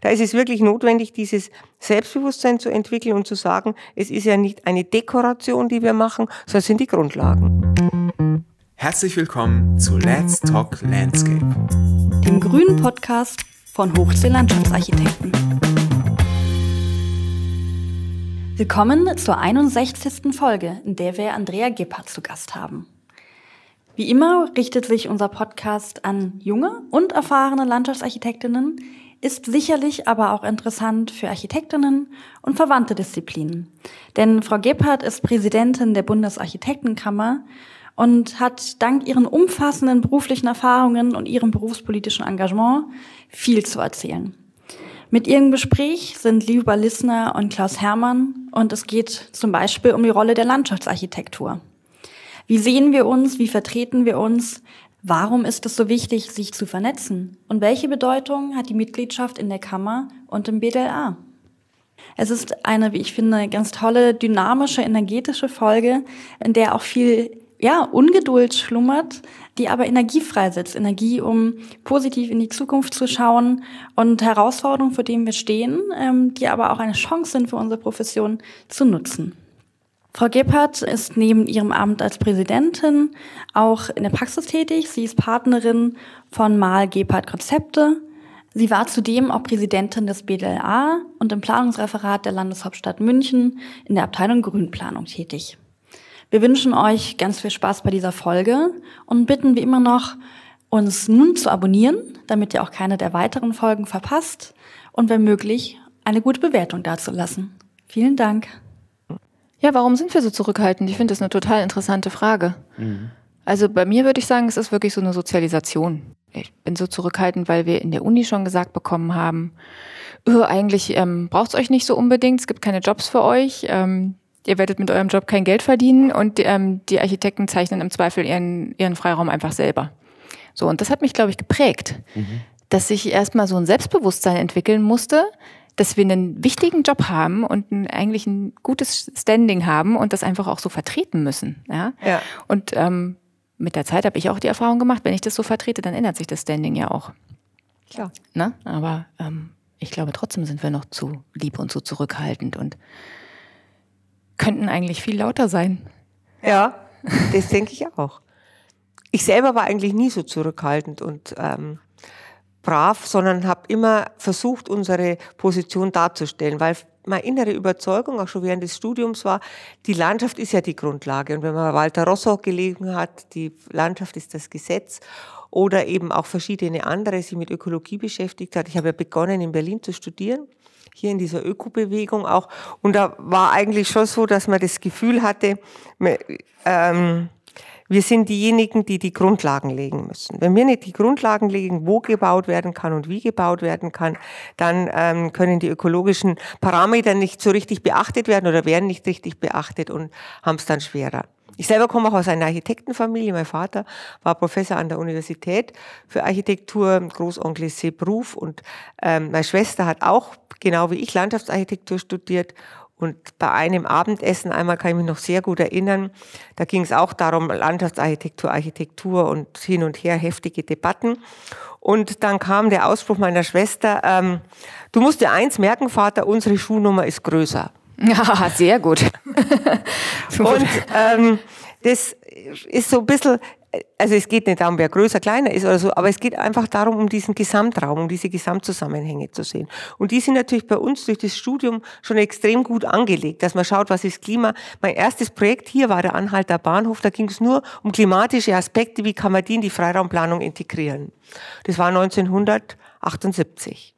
Da ist es wirklich notwendig, dieses Selbstbewusstsein zu entwickeln und zu sagen, es ist ja nicht eine Dekoration, die wir machen, sondern es sind die Grundlagen. Herzlich willkommen zu Let's Talk Landscape, dem grünen Podcast von Hochsee Landschaftsarchitekten. Willkommen zur 61. Folge, in der wir Andrea Gebhardt zu Gast haben. Wie immer richtet sich unser Podcast an junge und erfahrene Landschaftsarchitektinnen, ist sicherlich aber auch interessant für Architektinnen und verwandte Disziplinen. Denn Frau Gebhardt ist Präsidentin der Bundesarchitektenkammer und hat dank ihren umfassenden beruflichen Erfahrungen und ihrem berufspolitischen Engagement viel zu erzählen. Mit ihrem Gespräch sind Liebe Lissner und Klaus Hermann und es geht zum Beispiel um die Rolle der Landschaftsarchitektur. Wie sehen wir uns? Wie vertreten wir uns? Warum ist es so wichtig, sich zu vernetzen? Und welche Bedeutung hat die Mitgliedschaft in der Kammer und im BDLA? Es ist eine, wie ich finde, ganz tolle, dynamische, energetische Folge, in der auch viel ja, Ungeduld schlummert, die aber Energie freisetzt. Energie, um positiv in die Zukunft zu schauen und Herausforderungen, vor denen wir stehen, ähm, die aber auch eine Chance sind für unsere Profession zu nutzen. Frau Gebhardt ist neben ihrem Amt als Präsidentin auch in der Praxis tätig. Sie ist Partnerin von Mal Gebhardt Konzepte. Sie war zudem auch Präsidentin des BDLA und im Planungsreferat der Landeshauptstadt München in der Abteilung Grünplanung tätig. Wir wünschen euch ganz viel Spaß bei dieser Folge und bitten wie immer noch, uns nun zu abonnieren, damit ihr auch keine der weiteren Folgen verpasst und wenn möglich eine gute Bewertung dazulassen. Vielen Dank. Ja, warum sind wir so zurückhaltend? Ich finde das eine total interessante Frage. Mhm. Also bei mir würde ich sagen, es ist wirklich so eine Sozialisation. Ich bin so zurückhaltend, weil wir in der Uni schon gesagt bekommen haben, öh, eigentlich ähm, braucht es euch nicht so unbedingt, es gibt keine Jobs für euch, ähm, ihr werdet mit eurem Job kein Geld verdienen und ähm, die Architekten zeichnen im Zweifel ihren, ihren Freiraum einfach selber. So, und das hat mich, glaube ich, geprägt, mhm. dass ich erstmal so ein Selbstbewusstsein entwickeln musste, dass wir einen wichtigen Job haben und ein, eigentlich ein gutes Standing haben und das einfach auch so vertreten müssen. Ja. ja. Und ähm, mit der Zeit habe ich auch die Erfahrung gemacht, wenn ich das so vertrete, dann ändert sich das Standing ja auch. Klar. Ne? Aber ähm, ich glaube, trotzdem sind wir noch zu lieb und zu zurückhaltend und könnten eigentlich viel lauter sein. Ja, das denke ich auch. Ich selber war eigentlich nie so zurückhaltend und ähm, brav, sondern habe immer versucht, unsere Position darzustellen, weil meine innere Überzeugung auch schon während des Studiums war, die Landschaft ist ja die Grundlage. Und wenn man Walter Rosso gelegen hat, die Landschaft ist das Gesetz oder eben auch verschiedene andere sich mit Ökologie beschäftigt hat. Ich habe ja begonnen, in Berlin zu studieren, hier in dieser Ökobewegung auch. Und da war eigentlich schon so, dass man das Gefühl hatte, ähm, wir sind diejenigen, die die Grundlagen legen müssen. Wenn wir nicht die Grundlagen legen, wo gebaut werden kann und wie gebaut werden kann, dann ähm, können die ökologischen Parameter nicht so richtig beachtet werden oder werden nicht richtig beachtet und haben es dann schwerer. Ich selber komme auch aus einer Architektenfamilie. Mein Vater war Professor an der Universität für Architektur, Großonkel ist und ähm, meine Schwester hat auch, genau wie ich, Landschaftsarchitektur studiert und bei einem Abendessen, einmal kann ich mich noch sehr gut erinnern, da ging es auch darum, Landschaftsarchitektur, Architektur und hin und her heftige Debatten. Und dann kam der Ausspruch meiner Schwester, ähm, du musst dir eins merken, Vater, unsere Schuhnummer ist größer. Ja, sehr gut. und ähm, das ist so ein bisschen, also es geht nicht darum, wer größer, kleiner ist oder so, aber es geht einfach darum, um diesen Gesamtraum, um diese Gesamtzusammenhänge zu sehen. Und die sind natürlich bei uns durch das Studium schon extrem gut angelegt, dass man schaut, was ist Klima. Mein erstes Projekt hier war der Anhalter Bahnhof, da ging es nur um klimatische Aspekte, wie kann man die in die Freiraumplanung integrieren. Das war 1978.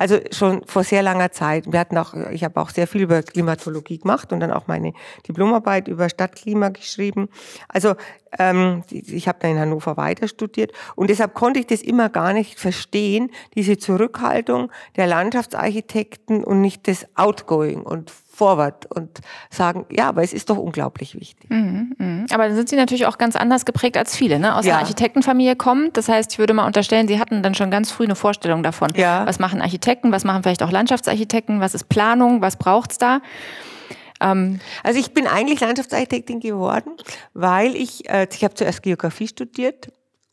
Also schon vor sehr langer Zeit. Wir hatten auch, ich habe auch sehr viel über Klimatologie gemacht und dann auch meine Diplomarbeit über Stadtklima geschrieben. Also ähm, ich habe dann in Hannover weiter studiert und deshalb konnte ich das immer gar nicht verstehen, diese Zurückhaltung der Landschaftsarchitekten und nicht das Outgoing und Forward und sagen, ja, aber es ist doch unglaublich wichtig. Mhm, mh. Aber dann sind Sie natürlich auch ganz anders geprägt als viele, ne? Aus ja. einer Architektenfamilie kommt. Das heißt, ich würde mal unterstellen, Sie hatten dann schon ganz früh eine Vorstellung davon. Ja. Was machen Architekten, was machen vielleicht auch Landschaftsarchitekten, was ist Planung, was braucht's da? Ähm, also ich bin eigentlich Landschaftsarchitektin geworden, weil ich, äh, ich habe zuerst Geografie studiert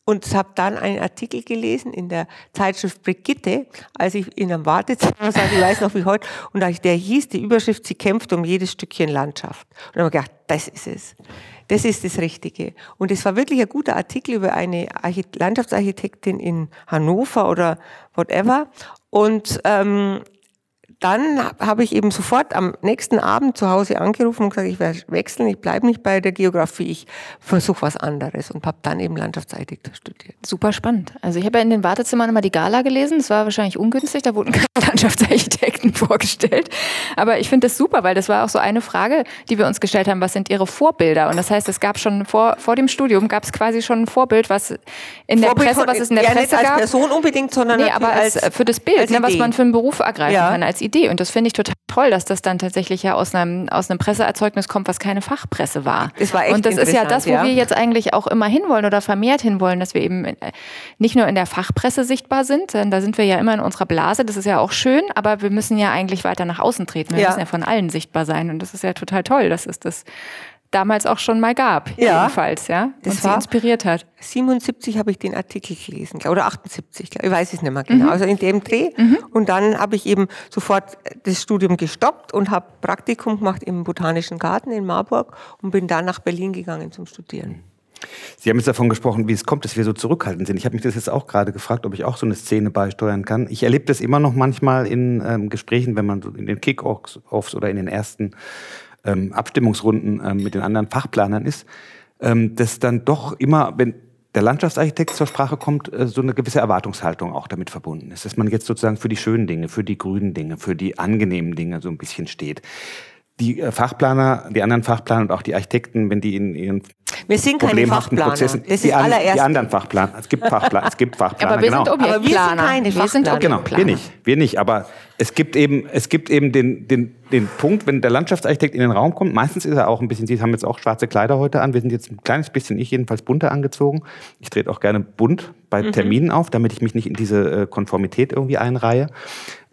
und habe dann einen Artikel gelesen in der Zeitschrift Brigitte, als ich in einem Wartezimmer saß, ich weiß noch wie heute, und der hieß, die Überschrift, sie kämpft um jedes Stückchen Landschaft. Und dann habe ich gedacht, das ist es. Das ist das Richtige. Und es war wirklich ein guter Artikel über eine Landschaftsarchitektin in Hannover oder whatever. Und ähm, dann habe ich eben sofort am nächsten Abend zu Hause angerufen und gesagt, ich werde wechseln, ich bleibe nicht bei der Geografie, ich versuche was anderes und habe dann eben Landschaftsarchitektur studiert. Super spannend. Also ich habe ja in den Wartezimmern immer die Gala gelesen, das war wahrscheinlich ungünstig, da wurden keine Landschaftsarchitekten vorgestellt. Aber ich finde das super, weil das war auch so eine Frage, die wir uns gestellt haben, was sind Ihre Vorbilder? Und das heißt, es gab schon vor, vor dem Studium, gab es quasi schon ein Vorbild, was in der Vorbild Presse, was es in der ja, Presse nicht gab. als Person unbedingt, sondern nee, aber als, als, für das Bild, ne, was man für einen Beruf ergreifen ja. kann, als Idee. Und das finde ich total toll, dass das dann tatsächlich ja aus einem, aus einem Presseerzeugnis kommt, was keine Fachpresse war. Das war echt Und das ist ja das, wo ja. wir jetzt eigentlich auch immer hinwollen oder vermehrt hinwollen, dass wir eben äh, nicht nur in der Fachpresse sichtbar sind, denn da sind wir ja immer in unserer Blase, das ist ja auch schön, aber wir müssen ja eigentlich weiter nach außen treten. Wir ja. müssen ja von allen sichtbar sein. Und das ist ja total toll. Das ist das damals auch schon mal gab, ja. jedenfalls, ja, das und sie inspiriert hat. 77 habe ich den Artikel gelesen, oder 78, ich weiß es nicht mehr genau, mhm. also in dem Dreh. Mhm. Und dann habe ich eben sofort das Studium gestoppt und habe Praktikum gemacht im Botanischen Garten in Marburg und bin dann nach Berlin gegangen zum Studieren. Sie haben jetzt davon gesprochen, wie es kommt, dass wir so zurückhaltend sind. Ich habe mich das jetzt auch gerade gefragt, ob ich auch so eine Szene beisteuern kann. Ich erlebe das immer noch manchmal in ähm, Gesprächen, wenn man so in den Kick-Offs oder in den ersten ähm, Abstimmungsrunden ähm, mit den anderen Fachplanern ist, ähm, dass dann doch immer, wenn der Landschaftsarchitekt zur Sprache kommt, äh, so eine gewisse Erwartungshaltung auch damit verbunden ist, dass man jetzt sozusagen für die schönen Dinge, für die grünen Dinge, für die angenehmen Dinge so ein bisschen steht. Die äh, Fachplaner, die anderen Fachplaner und auch die Architekten, wenn die in ihren wir sind keine Fachplaner. Prozessen, das ist die, an, die anderen Fachplaner. Es gibt Fachplaner. Es gibt Fachplaner. Aber wir genau. sind Objektplaner. Aber wir sind keine wir sind Genau, wir nicht. Wir nicht. Aber es gibt eben, es gibt eben den, den, den Punkt, wenn der Landschaftsarchitekt in den Raum kommt, meistens ist er auch ein bisschen, Sie haben jetzt auch schwarze Kleider heute an, wir sind jetzt ein kleines bisschen, ich jedenfalls bunter angezogen. Ich trete auch gerne bunt bei mhm. Terminen auf, damit ich mich nicht in diese äh, Konformität irgendwie einreihe.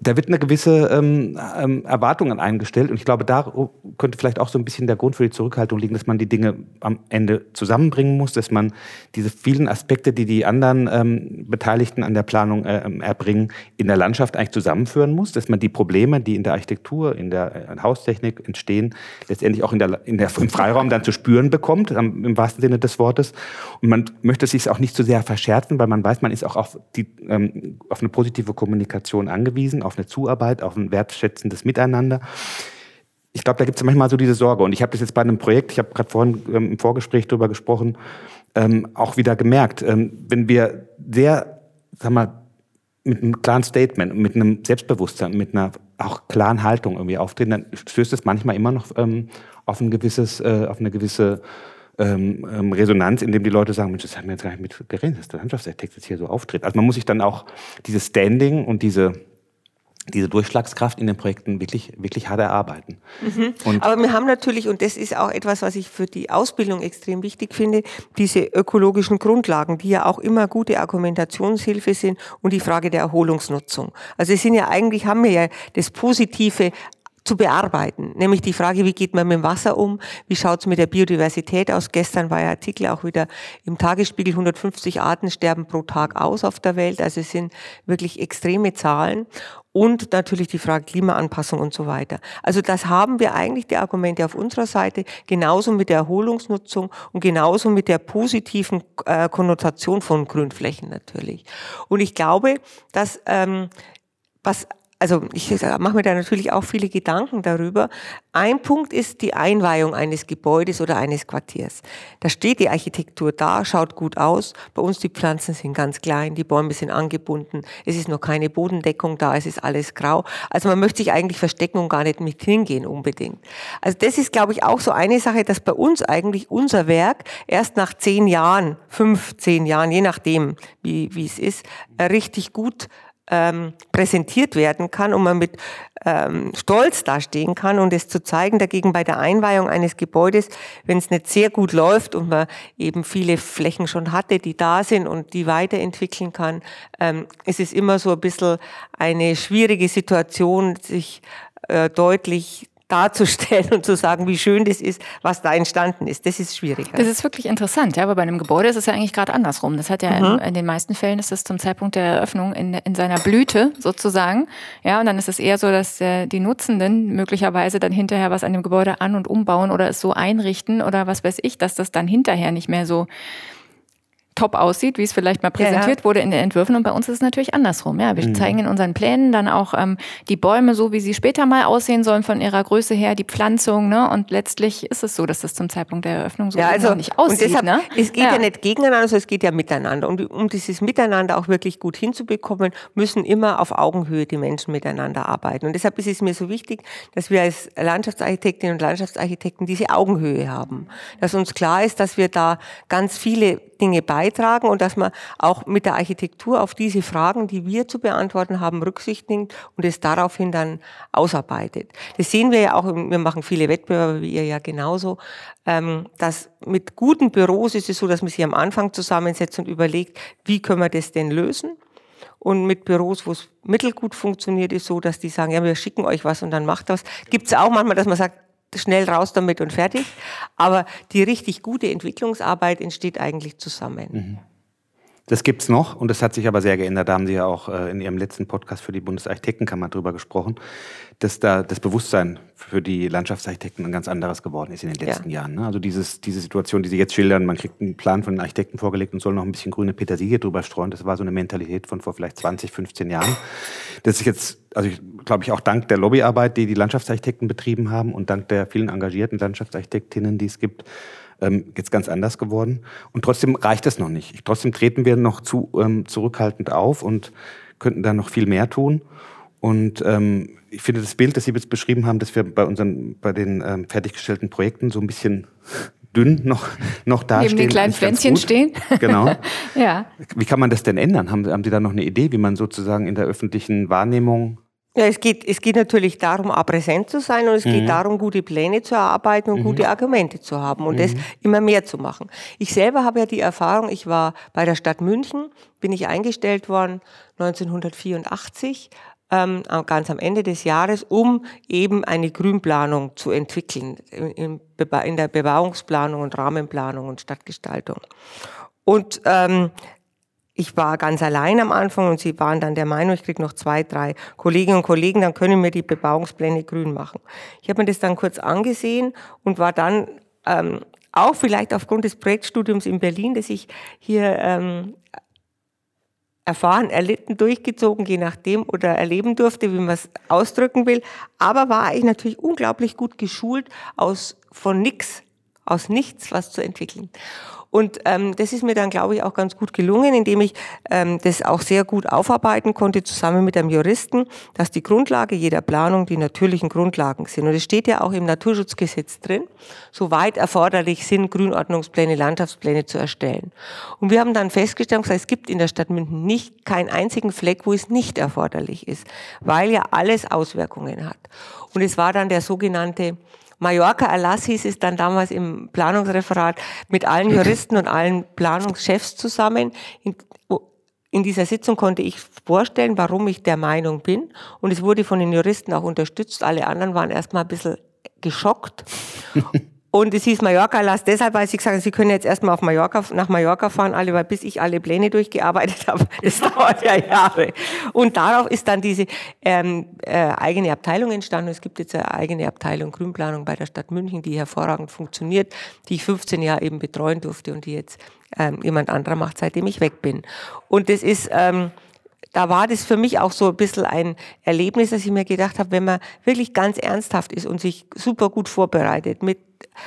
Da wird eine gewisse ähm, ähm, Erwartungen eingestellt und ich glaube, da könnte vielleicht auch so ein bisschen der Grund für die Zurückhaltung liegen, dass man die Dinge am Ende zusammenbringen muss, dass man diese vielen Aspekte, die die anderen ähm, Beteiligten an der Planung äh, erbringen, in der Landschaft eigentlich zusammenführen muss dass man die Probleme, die in der Architektur, in der äh, Haustechnik entstehen, letztendlich auch in der, in der, im Freiraum dann zu spüren bekommt, im wahrsten Sinne des Wortes. Und man möchte sich auch nicht zu sehr verscherzen, weil man weiß, man ist auch auf, die, ähm, auf eine positive Kommunikation angewiesen, auf eine Zuarbeit, auf ein wertschätzendes Miteinander ich glaube, da gibt es manchmal so diese Sorge. Und ich habe das jetzt bei einem Projekt, ich habe gerade vorhin ähm, im Vorgespräch darüber gesprochen, ähm, auch wieder gemerkt, ähm, wenn wir sehr, sag mal, mit einem klaren Statement, mit einem Selbstbewusstsein, mit einer auch klaren Haltung irgendwie auftreten, dann stößt es manchmal immer noch ähm, auf ein gewisses, äh, auf eine gewisse ähm, ähm, Resonanz, in dem die Leute sagen, Mensch, das haben wir jetzt gar nicht mit gerechnet, dass der Landschaftsarchitekt jetzt hier so auftritt. Also man muss sich dann auch dieses Standing und diese diese Durchschlagskraft in den Projekten wirklich, wirklich hart erarbeiten. Mhm. Aber wir haben natürlich, und das ist auch etwas, was ich für die Ausbildung extrem wichtig finde, diese ökologischen Grundlagen, die ja auch immer gute Argumentationshilfe sind und die Frage der Erholungsnutzung. Also es sind ja eigentlich, haben wir ja das Positive zu bearbeiten. Nämlich die Frage, wie geht man mit dem Wasser um? Wie schaut es mit der Biodiversität aus? Gestern war ja Artikel auch wieder im Tagesspiegel, 150 Arten sterben pro Tag aus auf der Welt. Also es sind wirklich extreme Zahlen. Und natürlich die Frage Klimaanpassung und so weiter. Also das haben wir eigentlich die Argumente auf unserer Seite, genauso mit der Erholungsnutzung und genauso mit der positiven äh, Konnotation von Grünflächen natürlich. Und ich glaube, dass ähm, was also ich mache mir da natürlich auch viele Gedanken darüber. Ein Punkt ist die Einweihung eines Gebäudes oder eines Quartiers. Da steht die Architektur da, schaut gut aus. Bei uns die Pflanzen sind ganz klein, die Bäume sind angebunden, es ist noch keine Bodendeckung da, es ist alles grau. Also man möchte sich eigentlich verstecken und gar nicht mit hingehen unbedingt. Also das ist, glaube ich, auch so eine Sache, dass bei uns eigentlich unser Werk erst nach zehn Jahren, fünf, zehn Jahren, je nachdem, wie, wie es ist, richtig gut ähm, präsentiert werden kann und man mit ähm, Stolz dastehen kann und es zu zeigen. Dagegen bei der Einweihung eines Gebäudes, wenn es nicht sehr gut läuft und man eben viele Flächen schon hatte, die da sind und die weiterentwickeln kann, ähm, ist es immer so ein bisschen eine schwierige Situation, sich äh, deutlich darzustellen und zu sagen, wie schön das ist, was da entstanden ist. Das ist schwieriger. Das ist wirklich interessant, ja, aber bei einem Gebäude ist es ja eigentlich gerade andersrum. Das hat ja mhm. in, in, den meisten Fällen ist es zum Zeitpunkt der Eröffnung in, in seiner Blüte sozusagen. Ja, und dann ist es eher so, dass der, die Nutzenden möglicherweise dann hinterher was an dem Gebäude an- und umbauen oder es so einrichten oder was weiß ich, dass das dann hinterher nicht mehr so top aussieht, wie es vielleicht mal präsentiert ja, wurde in den Entwürfen. Und bei uns ist es natürlich andersrum. Ja, wir mhm. zeigen in unseren Plänen dann auch ähm, die Bäume so, wie sie später mal aussehen sollen von ihrer Größe her, die Pflanzung. Ne? Und letztlich ist es so, dass das zum Zeitpunkt der Eröffnung so ja, also, nicht aussieht. Und deshalb, ne? Es geht ja. ja nicht gegeneinander, sondern es geht ja miteinander. Und um dieses Miteinander auch wirklich gut hinzubekommen, müssen immer auf Augenhöhe die Menschen miteinander arbeiten. Und deshalb ist es mir so wichtig, dass wir als Landschaftsarchitektinnen und Landschaftsarchitekten diese Augenhöhe haben. Dass uns klar ist, dass wir da ganz viele Dinge beitragen und dass man auch mit der Architektur auf diese Fragen, die wir zu beantworten haben, Rücksicht nimmt und es daraufhin dann ausarbeitet. Das sehen wir ja auch, wir machen viele Wettbewerbe, wie ihr ja genauso, ähm, dass mit guten Büros ist es so, dass man sich am Anfang zusammensetzt und überlegt, wie können wir das denn lösen? Und mit Büros, wo es mittelgut funktioniert, ist so, dass die sagen, ja, wir schicken euch was und dann macht das. Gibt es auch manchmal, dass man sagt, schnell raus damit und fertig. Aber die richtig gute Entwicklungsarbeit entsteht eigentlich zusammen. Mhm. Das gibt's noch und das hat sich aber sehr geändert. Da haben Sie ja auch äh, in Ihrem letzten Podcast für die Bundesarchitektenkammer drüber gesprochen, dass da das Bewusstsein für die Landschaftsarchitekten ein ganz anderes geworden ist in den letzten ja. Jahren. Ne? Also dieses, diese Situation, die Sie jetzt schildern, man kriegt einen Plan von den Architekten vorgelegt und soll noch ein bisschen grüne Petersilie drüber streuen. Das war so eine Mentalität von vor vielleicht 20, 15 Jahren. Das ist jetzt, also ich glaube ich auch dank der Lobbyarbeit, die die Landschaftsarchitekten betrieben haben und dank der vielen engagierten Landschaftsarchitektinnen, die es gibt, ähm, jetzt ganz anders geworden. Und trotzdem reicht es noch nicht. Trotzdem treten wir noch zu ähm, zurückhaltend auf und könnten da noch viel mehr tun. Und ähm, ich finde das Bild, das Sie jetzt beschrieben haben, dass wir bei unseren, bei den ähm, fertiggestellten Projekten so ein bisschen dünn noch, noch dastehen. Neben den kleinen Pflänzchen stehen. Genau. ja. Wie kann man das denn ändern? Haben, haben Sie da noch eine Idee, wie man sozusagen in der öffentlichen Wahrnehmung ja, es geht, es geht natürlich darum, präsent zu sein und es mhm. geht darum, gute Pläne zu erarbeiten und mhm. gute Argumente zu haben und mhm. das immer mehr zu machen. Ich selber habe ja die Erfahrung, ich war bei der Stadt München, bin ich eingestellt worden 1984, ähm, ganz am Ende des Jahres, um eben eine Grünplanung zu entwickeln in, in der Bebauungsplanung und Rahmenplanung und Stadtgestaltung. Und ähm, ich war ganz allein am Anfang und sie waren dann der Meinung, ich kriege noch zwei, drei Kolleginnen und Kollegen, dann können wir die Bebauungspläne grün machen. Ich habe mir das dann kurz angesehen und war dann ähm, auch vielleicht aufgrund des Projektstudiums in Berlin, das ich hier ähm, erfahren, erlitten, durchgezogen, je nachdem, oder erleben durfte, wie man es ausdrücken will. Aber war ich natürlich unglaublich gut geschult, aus von nix, aus nichts was zu entwickeln. Und ähm, das ist mir dann, glaube ich, auch ganz gut gelungen, indem ich ähm, das auch sehr gut aufarbeiten konnte, zusammen mit einem Juristen, dass die Grundlage jeder Planung die natürlichen Grundlagen sind. Und es steht ja auch im Naturschutzgesetz drin, soweit erforderlich sind, Grünordnungspläne, Landschaftspläne zu erstellen. Und wir haben dann festgestellt, gesagt, es gibt in der Stadt München nicht keinen einzigen Fleck, wo es nicht erforderlich ist, weil ja alles Auswirkungen hat. Und es war dann der sogenannte Mallorca-Erlass hieß es dann damals im Planungsreferat mit allen Juristen und allen Planungschefs zusammen. In, in dieser Sitzung konnte ich vorstellen, warum ich der Meinung bin. Und es wurde von den Juristen auch unterstützt. Alle anderen waren erstmal ein bisschen geschockt. Und es hieß Mallorca Lass deshalb, weil sie gesagt haben, sie können jetzt erstmal auf Mallorca, nach Mallorca fahren, alle, weil bis ich alle Pläne durchgearbeitet habe, das dauert ja Jahre. Und darauf ist dann diese ähm, äh, eigene Abteilung entstanden. Es gibt jetzt eine eigene Abteilung Grünplanung bei der Stadt München, die hervorragend funktioniert, die ich 15 Jahre eben betreuen durfte und die jetzt ähm, jemand anderer macht, seitdem ich weg bin. Und das ist... Ähm, da war das für mich auch so ein bisschen ein Erlebnis, dass ich mir gedacht habe, wenn man wirklich ganz ernsthaft ist und sich super gut vorbereitet, mit,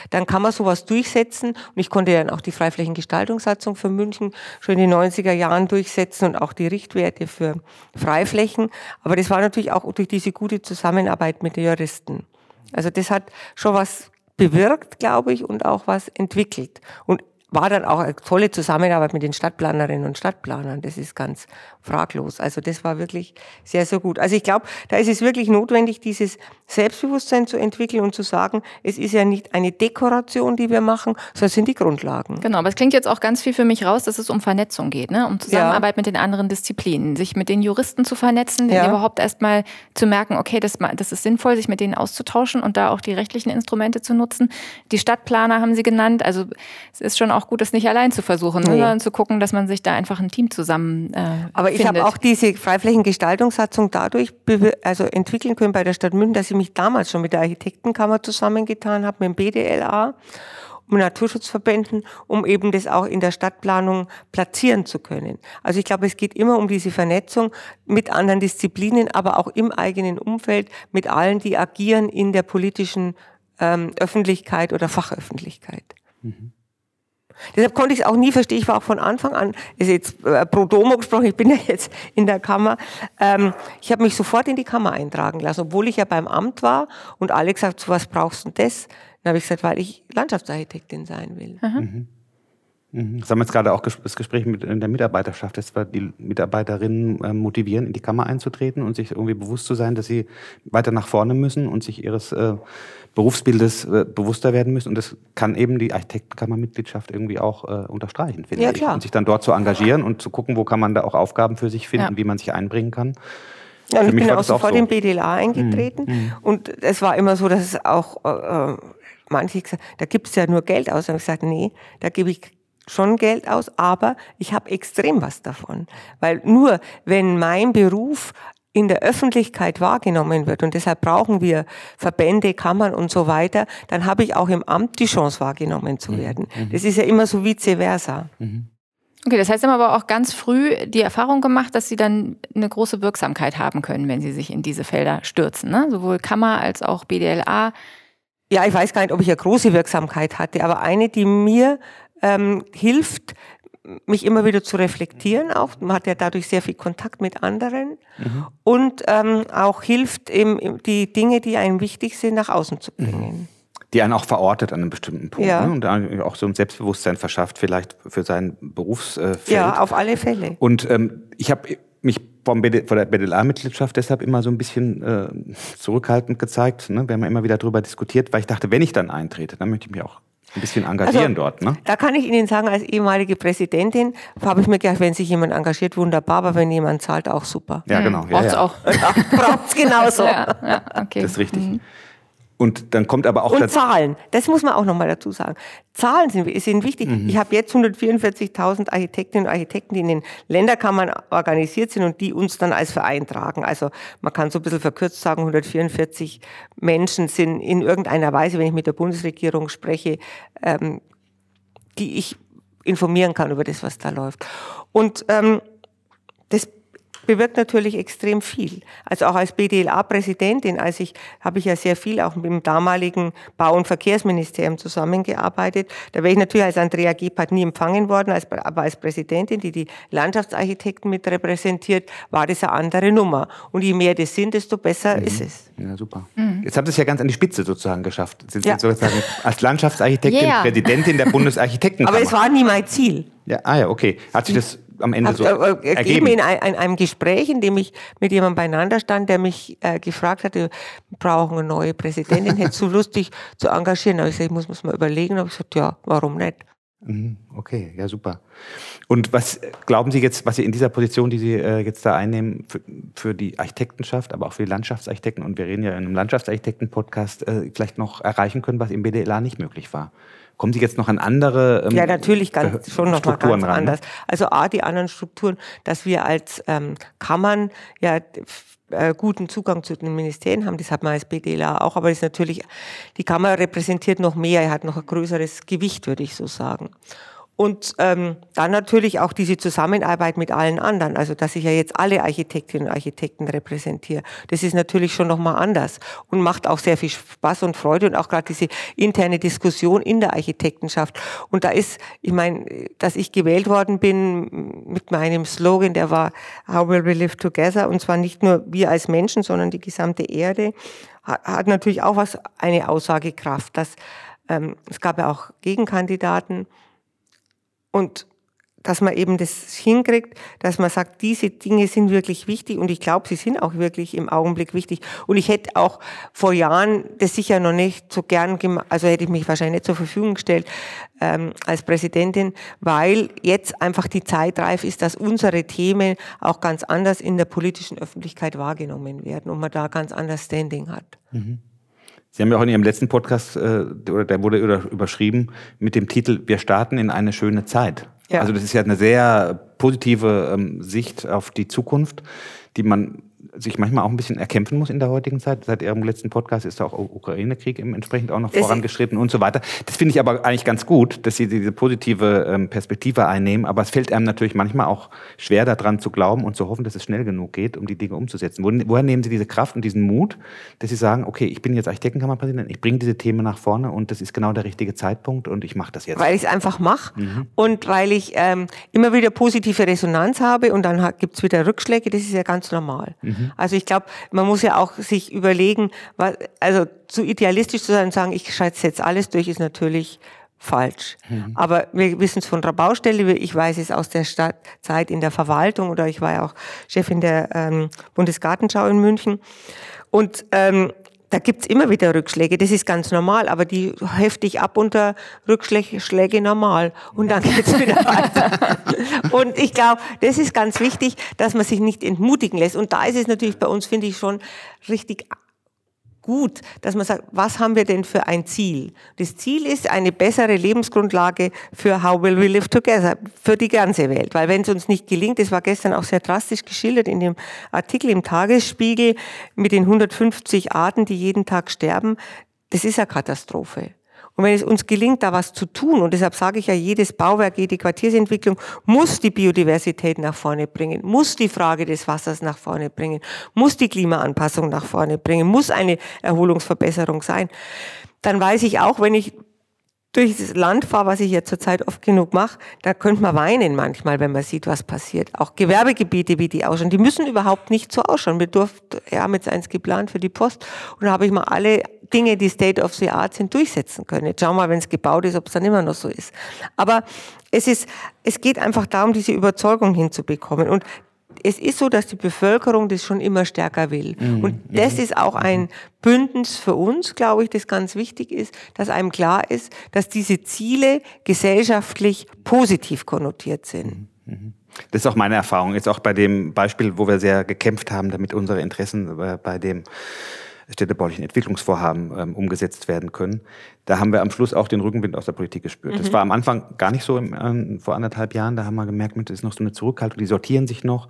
dann kann man sowas durchsetzen. Und ich konnte dann auch die Freiflächengestaltungssatzung für München schon in den 90er Jahren durchsetzen und auch die Richtwerte für Freiflächen. Aber das war natürlich auch durch diese gute Zusammenarbeit mit den Juristen. Also das hat schon was bewirkt, glaube ich, und auch was entwickelt. Und war dann auch eine tolle Zusammenarbeit mit den Stadtplanerinnen und Stadtplanern. Das ist ganz fraglos. Also das war wirklich sehr, sehr gut. Also ich glaube, da ist es wirklich notwendig, dieses Selbstbewusstsein zu entwickeln und zu sagen, es ist ja nicht eine Dekoration, die wir machen, sondern es sind die Grundlagen. Genau, aber es klingt jetzt auch ganz viel für mich raus, dass es um Vernetzung geht, ne? um Zusammenarbeit ja. mit den anderen Disziplinen, sich mit den Juristen zu vernetzen, ja. überhaupt erstmal zu merken, okay, das, das ist sinnvoll, sich mit denen auszutauschen und da auch die rechtlichen Instrumente zu nutzen. Die Stadtplaner haben Sie genannt, also es ist schon auch gut, das nicht allein zu versuchen, nee. sondern zu gucken, dass man sich da einfach ein Team zusammen äh, Aber ich habe auch diese Freiflächengestaltungssatzung dadurch also entwickeln können bei der Stadt München, dass ich mich damals schon mit der Architektenkammer zusammengetan habe, mit dem BDLA um Naturschutzverbänden, um eben das auch in der Stadtplanung platzieren zu können. Also ich glaube, es geht immer um diese Vernetzung mit anderen Disziplinen, aber auch im eigenen Umfeld mit allen, die agieren in der politischen ähm, Öffentlichkeit oder Fachöffentlichkeit. Mhm. Deshalb konnte ich es auch nie verstehen. Ich war auch von Anfang an, ist jetzt äh, pro domo gesprochen, ich bin ja jetzt in der Kammer. Ähm, ich habe mich sofort in die Kammer eintragen lassen, obwohl ich ja beim Amt war und alle gesagt, so was brauchst du denn das? Dann habe ich gesagt, weil ich Landschaftsarchitektin sein will. Mhm. Mhm. Das haben wir jetzt gerade auch das Gespräch mit der Mitarbeiterschaft, dass wir die Mitarbeiterinnen ähm, motivieren, in die Kammer einzutreten und sich irgendwie bewusst zu sein, dass sie weiter nach vorne müssen und sich ihres äh, Berufsbildes äh, bewusster werden müssen. Und das kann eben die Architektenkammermitgliedschaft irgendwie auch äh, unterstreichen, finde ja, ich. Klar. Und sich dann dort zu engagieren und zu gucken, wo kann man da auch Aufgaben für sich finden, ja. wie man sich einbringen kann. Ja, und ich bin auch sofort so. in BDLA eingetreten. Mhm. Und es war immer so, dass es auch äh, äh manche gesagt da gibt es ja nur Geld aus. Und ich gesagt, nee, da gebe ich schon Geld aus, aber ich habe extrem was davon. Weil nur wenn mein Beruf in der Öffentlichkeit wahrgenommen wird und deshalb brauchen wir Verbände, Kammern und so weiter, dann habe ich auch im Amt die Chance wahrgenommen zu mhm. werden. Mhm. Das ist ja immer so vice versa. Mhm. Okay, das heißt, Sie haben aber auch ganz früh die Erfahrung gemacht, dass Sie dann eine große Wirksamkeit haben können, wenn Sie sich in diese Felder stürzen. Ne? Sowohl Kammer als auch BDLA. Ja, ich weiß gar nicht, ob ich eine große Wirksamkeit hatte, aber eine, die mir ähm, hilft, mich immer wieder zu reflektieren. Auch man hat ja dadurch sehr viel Kontakt mit anderen mhm. und ähm, auch hilft eben die Dinge, die einem wichtig sind, nach außen zu bringen. Mhm. Die einen auch verortet an einem bestimmten Punkt ja. ne? und auch so ein Selbstbewusstsein verschafft, vielleicht für sein Berufsfeld. Ja, auf alle Fälle. Und ähm, ich habe mich vom BD, von der BDLA-Mitgliedschaft deshalb immer so ein bisschen äh, zurückhaltend gezeigt. Ne? Wir haben ja immer wieder darüber diskutiert, weil ich dachte, wenn ich dann eintrete, dann möchte ich mich auch ein bisschen engagieren also, dort, ne? Da kann ich Ihnen sagen, als ehemalige Präsidentin habe ich mir gedacht, wenn sich jemand engagiert, wunderbar, aber wenn jemand zahlt, auch super. Ja, genau. Mhm. Ja, Braucht's ja. auch. Braucht's genauso. ja, ja, okay. Das ist richtig. Mhm. Und dann kommt aber auch und Zahlen. Das muss man auch noch mal dazu sagen. Zahlen sind, sind wichtig. Mhm. Ich habe jetzt 144.000 Architektinnen und Architekten, die in den Länderkammern organisiert sind und die uns dann als Verein tragen. Also man kann so ein bisschen verkürzt sagen, 144 Menschen sind in irgendeiner Weise, wenn ich mit der Bundesregierung spreche, ähm, die ich informieren kann über das, was da läuft. Und ähm, das bewirkt natürlich extrem viel. Also auch als BDLA-Präsidentin, als ich habe ich ja sehr viel auch mit dem damaligen Bau- und Verkehrsministerium zusammengearbeitet. Da wäre ich natürlich als Andrea Gebhardt nie empfangen worden, als, aber als Präsidentin, die die Landschaftsarchitekten mit repräsentiert, war das eine andere Nummer. Und je mehr das sind, desto besser mhm. ist es. Ja, super. Mhm. Jetzt habt ihr es ja ganz an die Spitze sozusagen geschafft. Sie sind ja. sozusagen als Landschaftsarchitektin yeah. Präsidentin der Bundesarchitektenkammer. Aber es war nie mein Ziel. Ja, ah ja, okay. Hat sich das am Ende so äh, äh, ergeben? in ein, einem Gespräch, in dem ich mit jemandem beieinander stand, der mich äh, gefragt hatte, wir brauchen eine neue Präsidentin, hättest du Lust, dich zu engagieren? Aber ich gesagt, ich muss mir mal überlegen. Aber ich gesagt, ja, warum nicht? Mhm, okay, ja super. Und was glauben Sie jetzt, was Sie in dieser Position, die Sie äh, jetzt da einnehmen, für, für, die Architektenschaft, aber auch für die Landschaftsarchitekten, und wir reden ja in einem Landschaftsarchitekten-Podcast, äh, vielleicht noch erreichen können, was im BDLA nicht möglich war? Kommen Sie jetzt noch an andere ähm, Ja, natürlich ganz, schon noch mal ganz ran, ne? anders. Also A, die anderen Strukturen, dass wir als ähm, Kammern ja äh, guten Zugang zu den Ministerien haben. Das hat man als BDLA auch, aber ist natürlich, die Kammer repräsentiert noch mehr, er hat noch ein größeres Gewicht, würde ich so sagen. Und ähm, dann natürlich auch diese Zusammenarbeit mit allen anderen, also dass ich ja jetzt alle Architektinnen und Architekten repräsentiere. Das ist natürlich schon nochmal anders und macht auch sehr viel Spaß und Freude und auch gerade diese interne Diskussion in der Architektenschaft. Und da ist, ich meine, dass ich gewählt worden bin mit meinem Slogan, der war How will we live together? Und zwar nicht nur wir als Menschen, sondern die gesamte Erde, hat natürlich auch was, eine Aussagekraft. Dass, ähm, es gab ja auch Gegenkandidaten, Und dass man eben das hinkriegt, dass man sagt, diese Dinge sind wirklich wichtig und ich glaube, sie sind auch wirklich im Augenblick wichtig. Und ich hätte auch vor Jahren das sicher noch nicht so gern gemacht, also hätte ich mich wahrscheinlich nicht zur Verfügung gestellt ähm, als Präsidentin, weil jetzt einfach die Zeit reif ist, dass unsere Themen auch ganz anders in der politischen Öffentlichkeit wahrgenommen werden und man da ganz anders Standing hat. Mhm. Sie haben ja auch in Ihrem letzten Podcast, äh, oder der wurde überschrieben mit dem Titel Wir starten in eine schöne Zeit. Ja. Also das ist ja eine sehr positive ähm, Sicht auf die Zukunft, die man sich manchmal auch ein bisschen erkämpfen muss in der heutigen Zeit. Seit Ihrem letzten Podcast ist auch Ukraine-Krieg entsprechend auch noch das vorangeschritten und so weiter. Das finde ich aber eigentlich ganz gut, dass Sie diese positive ähm, Perspektive einnehmen. Aber es fällt einem natürlich manchmal auch schwer daran zu glauben und zu hoffen, dass es schnell genug geht, um die Dinge umzusetzen. Woher nehmen Sie diese Kraft und diesen Mut, dass Sie sagen, okay, ich bin jetzt Architektenkammerpräsident, ich bringe diese Themen nach vorne und das ist genau der richtige Zeitpunkt und ich mache das jetzt. Weil ich es einfach mache mhm. und weil ich ähm, immer wieder positive Resonanz habe und dann gibt es wieder Rückschläge, das ist ja ganz normal. Mhm. Also ich glaube, man muss ja auch sich überlegen, was, also zu idealistisch zu sein und sagen, ich schätze jetzt alles durch, ist natürlich falsch. Mhm. Aber wir wissen es von der Baustelle, ich weiß es aus der Stadt, Zeit in der Verwaltung oder ich war ja auch Chefin der ähm, Bundesgartenschau in München. Und ähm, da gibt's immer wieder Rückschläge, das ist ganz normal, aber die heftig ab unter Rückschläge normal und dann geht's wieder weiter. Und ich glaube, das ist ganz wichtig, dass man sich nicht entmutigen lässt. Und da ist es natürlich bei uns, finde ich, schon richtig gut, dass man sagt, was haben wir denn für ein Ziel? Das Ziel ist eine bessere Lebensgrundlage für How Will We Live Together, für die ganze Welt. Weil wenn es uns nicht gelingt, das war gestern auch sehr drastisch geschildert in dem Artikel im Tagesspiegel mit den 150 Arten, die jeden Tag sterben, das ist eine Katastrophe. Und wenn es uns gelingt, da was zu tun, und deshalb sage ich ja, jedes Bauwerk, jede Quartiersentwicklung muss die Biodiversität nach vorne bringen, muss die Frage des Wassers nach vorne bringen, muss die Klimaanpassung nach vorne bringen, muss eine Erholungsverbesserung sein, dann weiß ich auch, wenn ich durch das Land fahre, was ich ja zurzeit oft genug mache, da könnte man weinen manchmal, wenn man sieht, was passiert. Auch Gewerbegebiete, wie die ausschauen, die müssen überhaupt nicht so ausschauen. Wir durften, wir haben jetzt eins geplant für die Post und da habe ich mal alle Dinge, die State of the Art sind, durchsetzen können. Jetzt schauen wir mal, wenn es gebaut ist, ob es dann immer noch so ist. Aber es ist, es geht einfach darum, diese Überzeugung hinzubekommen. Und es ist so, dass die Bevölkerung das schon immer stärker will. Mhm. Und das mhm. ist auch ein Bündnis für uns, glaube ich, das ganz wichtig ist, dass einem klar ist, dass diese Ziele gesellschaftlich positiv konnotiert sind. Mhm. mhm. Das ist auch meine Erfahrung. Jetzt auch bei dem Beispiel, wo wir sehr gekämpft haben, damit unsere Interessen äh, bei dem städtebaulichen Entwicklungsvorhaben ähm, umgesetzt werden können. Da haben wir am Schluss auch den Rückenwind aus der Politik gespürt. Mhm. Das war am Anfang gar nicht so im, äh, vor anderthalb Jahren. Da haben wir gemerkt, das ist noch so eine Zurückhaltung, die sortieren sich noch.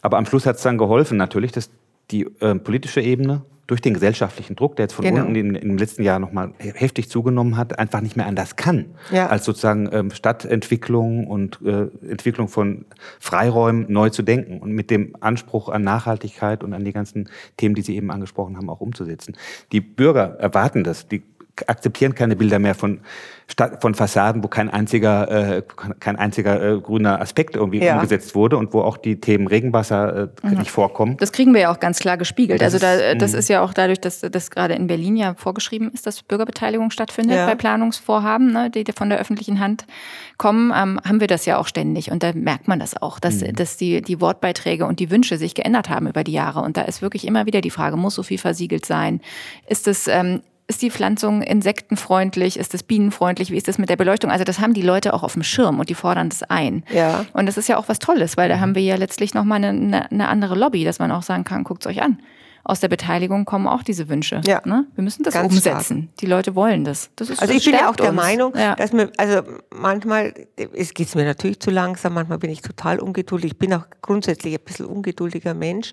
Aber am Schluss hat es dann geholfen natürlich, dass die äh, politische Ebene durch den gesellschaftlichen Druck, der jetzt von genau. unten in, den letzten Jahren nochmal heftig zugenommen hat, einfach nicht mehr anders kann, ja. als sozusagen ähm, Stadtentwicklung und äh, Entwicklung von Freiräumen neu zu denken und mit dem Anspruch an Nachhaltigkeit und an die ganzen Themen, die Sie eben angesprochen haben, auch umzusetzen. Die Bürger erwarten das, die akzeptieren keine Bilder mehr von, von Fassaden, wo kein einziger, äh, kein einziger äh, grüner Aspekt irgendwie ja. umgesetzt wurde und wo auch die Themen Regenwasser äh, mhm. nicht vorkommen. Das kriegen wir ja auch ganz klar gespiegelt. Das also da, das ist ja auch dadurch, dass das gerade in Berlin ja vorgeschrieben ist, dass Bürgerbeteiligung stattfindet ja. bei Planungsvorhaben, ne, die von der öffentlichen Hand kommen, ähm, haben wir das ja auch ständig. Und da merkt man das auch, dass, mhm. dass die, die Wortbeiträge und die Wünsche sich geändert haben über die Jahre. Und da ist wirklich immer wieder die Frage, muss so viel versiegelt sein? Ist es ähm, ist die Pflanzung insektenfreundlich? Ist es bienenfreundlich? Wie ist das mit der Beleuchtung? Also das haben die Leute auch auf dem Schirm und die fordern das ein. Ja. Und das ist ja auch was Tolles, weil da haben wir ja letztlich nochmal eine, eine andere Lobby, dass man auch sagen kann, guckt es euch an. Aus der Beteiligung kommen auch diese Wünsche. Ja. Ne? Wir müssen das Ganz umsetzen. Stark. Die Leute wollen das. das ist, also ich bin ja auch der uns. Meinung, ja. dass mir, also manchmal, es geht mir natürlich zu langsam, manchmal bin ich total ungeduldig. Ich bin auch grundsätzlich ein bisschen ungeduldiger Mensch.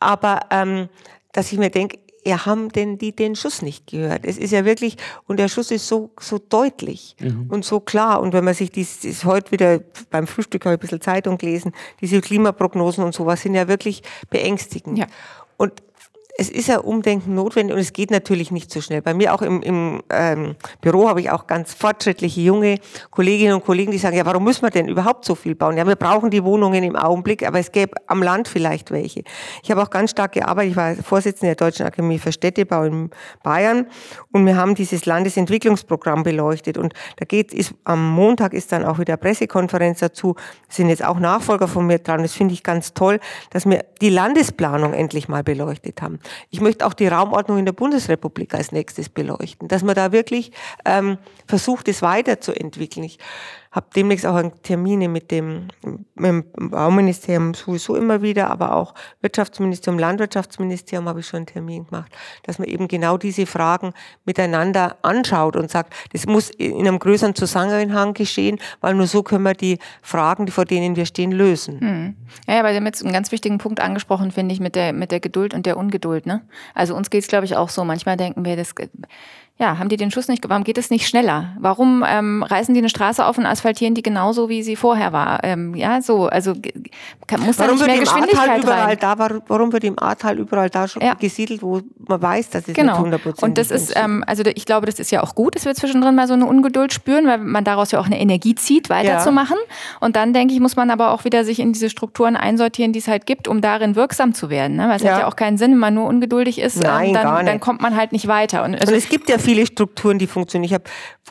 Aber ähm, dass ich mir denke, ja, haben denn die den Schuss nicht gehört? Es ist ja wirklich, und der Schuss ist so, so deutlich mhm. und so klar. Und wenn man sich dies, dies heute wieder beim Frühstück habe ich ein bisschen Zeitung gelesen, diese Klimaprognosen und sowas sind ja wirklich beängstigend. Ja. Und es ist ja Umdenken notwendig und es geht natürlich nicht so schnell. Bei mir auch im, im ähm, Büro habe ich auch ganz fortschrittliche junge Kolleginnen und Kollegen, die sagen, ja, warum müssen wir denn überhaupt so viel bauen? Ja, wir brauchen die Wohnungen im Augenblick, aber es gäbe am Land vielleicht welche. Ich habe auch ganz stark gearbeitet, ich war Vorsitzende der Deutschen Akademie für Städtebau in Bayern und wir haben dieses Landesentwicklungsprogramm beleuchtet und da geht, ist, am Montag ist dann auch wieder Pressekonferenz dazu, sind jetzt auch Nachfolger von mir dran, das finde ich ganz toll, dass wir die Landesplanung endlich mal beleuchtet haben. Ich möchte auch die Raumordnung in der Bundesrepublik als nächstes beleuchten, dass man da wirklich ähm, versucht, es weiterzuentwickeln. Ich habe demnächst auch Termine mit dem, mit dem Bauministerium sowieso immer wieder, aber auch Wirtschaftsministerium, Landwirtschaftsministerium habe ich schon einen Termin gemacht, dass man eben genau diese Fragen miteinander anschaut und sagt, das muss in einem größeren Zusammenhang geschehen, weil nur so können wir die Fragen, vor denen wir stehen, lösen. Hm. Ja, aber Sie haben jetzt einen ganz wichtigen Punkt angesprochen, finde ich, mit der, mit der Geduld und der Ungeduld. Ne? Also uns geht es, glaube ich, auch so. Manchmal denken wir, das ja, haben die den Schuss nicht, warum geht es nicht schneller? Warum ähm, reißen die eine Straße auf und asphaltieren die genauso, wie sie vorher war? Ähm, ja, so, also kann, muss warum da nicht mehr Geschwindigkeit überall rein? Da, warum wird im Ahrtal überall da schon ja. gesiedelt, wo man weiß, dass es genau. nicht 100% Und das ist, ähm, also ich glaube, das ist ja auch gut, dass wir zwischendrin mal so eine Ungeduld spüren, weil man daraus ja auch eine Energie zieht, weiterzumachen. Ja. Und dann, denke ich, muss man aber auch wieder sich in diese Strukturen einsortieren, die es halt gibt, um darin wirksam zu werden. Ne? Weil es ja. hat ja auch keinen Sinn, wenn man nur ungeduldig ist, Nein, ähm, dann, dann kommt man halt nicht weiter. Und, also und es gibt ja viele Strukturen, die funktionieren. Ich habe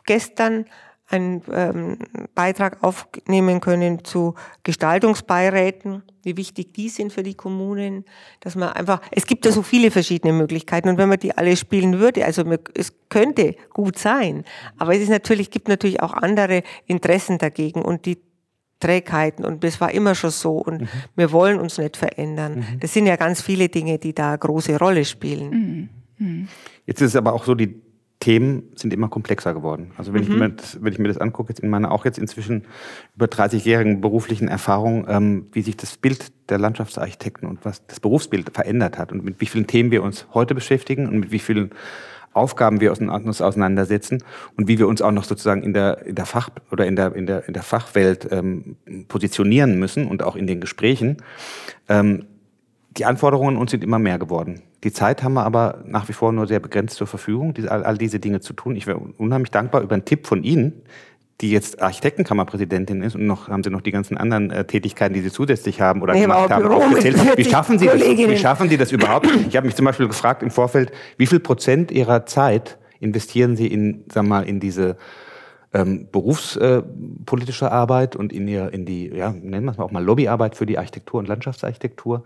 gestern einen ähm, Beitrag aufnehmen können zu Gestaltungsbeiräten, wie wichtig die sind für die Kommunen, dass man einfach, es gibt ja so viele verschiedene Möglichkeiten und wenn man die alle spielen würde, also es könnte gut sein, aber es ist natürlich, gibt natürlich auch andere Interessen dagegen und die Trägheiten und das war immer schon so und mhm. wir wollen uns nicht verändern. Mhm. Das sind ja ganz viele Dinge, die da eine große Rolle spielen. Mhm. mhm. Jetzt ist es aber auch so, die Themen sind immer komplexer geworden. Also wenn, mhm. ich, mir das, wenn ich mir das angucke, jetzt in meiner auch jetzt inzwischen über 30-jährigen beruflichen Erfahrung, ähm, wie sich das Bild der Landschaftsarchitekten und was das Berufsbild verändert hat und mit wie vielen Themen wir uns heute beschäftigen und mit wie vielen Aufgaben wir uns auseinandersetzen und wie wir uns auch noch sozusagen in der, in der Fach oder in der, in der, in der Fachwelt ähm, positionieren müssen und auch in den Gesprächen. Ähm, die Anforderungen uns sind immer mehr geworden. Die Zeit haben wir aber nach wie vor nur sehr begrenzt zur Verfügung, diese, all, all diese Dinge zu tun. Ich wäre unheimlich dankbar über einen Tipp von Ihnen, die jetzt Architektenkammerpräsidentin ist und noch haben Sie noch die ganzen anderen äh, Tätigkeiten, die Sie zusätzlich haben oder nee, gemacht haben, aufgezählt. Wie schaffen Sie das? Wie schaffen Sie das überhaupt? Ich habe mich zum Beispiel gefragt im Vorfeld, wie viel Prozent Ihrer Zeit investieren Sie in, sag mal, in diese ähm, berufspolitische äh, Arbeit und in, ihr, in die, ja, nennen wir es mal auch mal Lobbyarbeit für die Architektur und Landschaftsarchitektur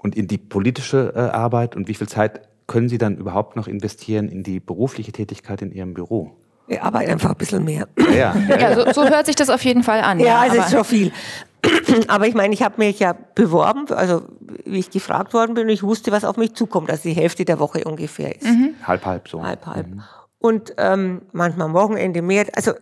und in die politische äh, Arbeit und wie viel Zeit können Sie dann überhaupt noch investieren in die berufliche Tätigkeit in Ihrem Büro? Wir arbeiten einfach ein bisschen mehr. Ja, ja, ja so, so, hört sich das auf jeden Fall an. Ja, ja es ist schon viel. Aber ich meine, ich habe mich ja beworben, also wie ich gefragt worden bin, und ich wusste, was auf mich zukommt, dass die Hälfte der Woche ungefähr ist. Mhm. Halb, halb so. Halb, halb. Mhm. Und ähm, manchmal am Wochenende mehr. Also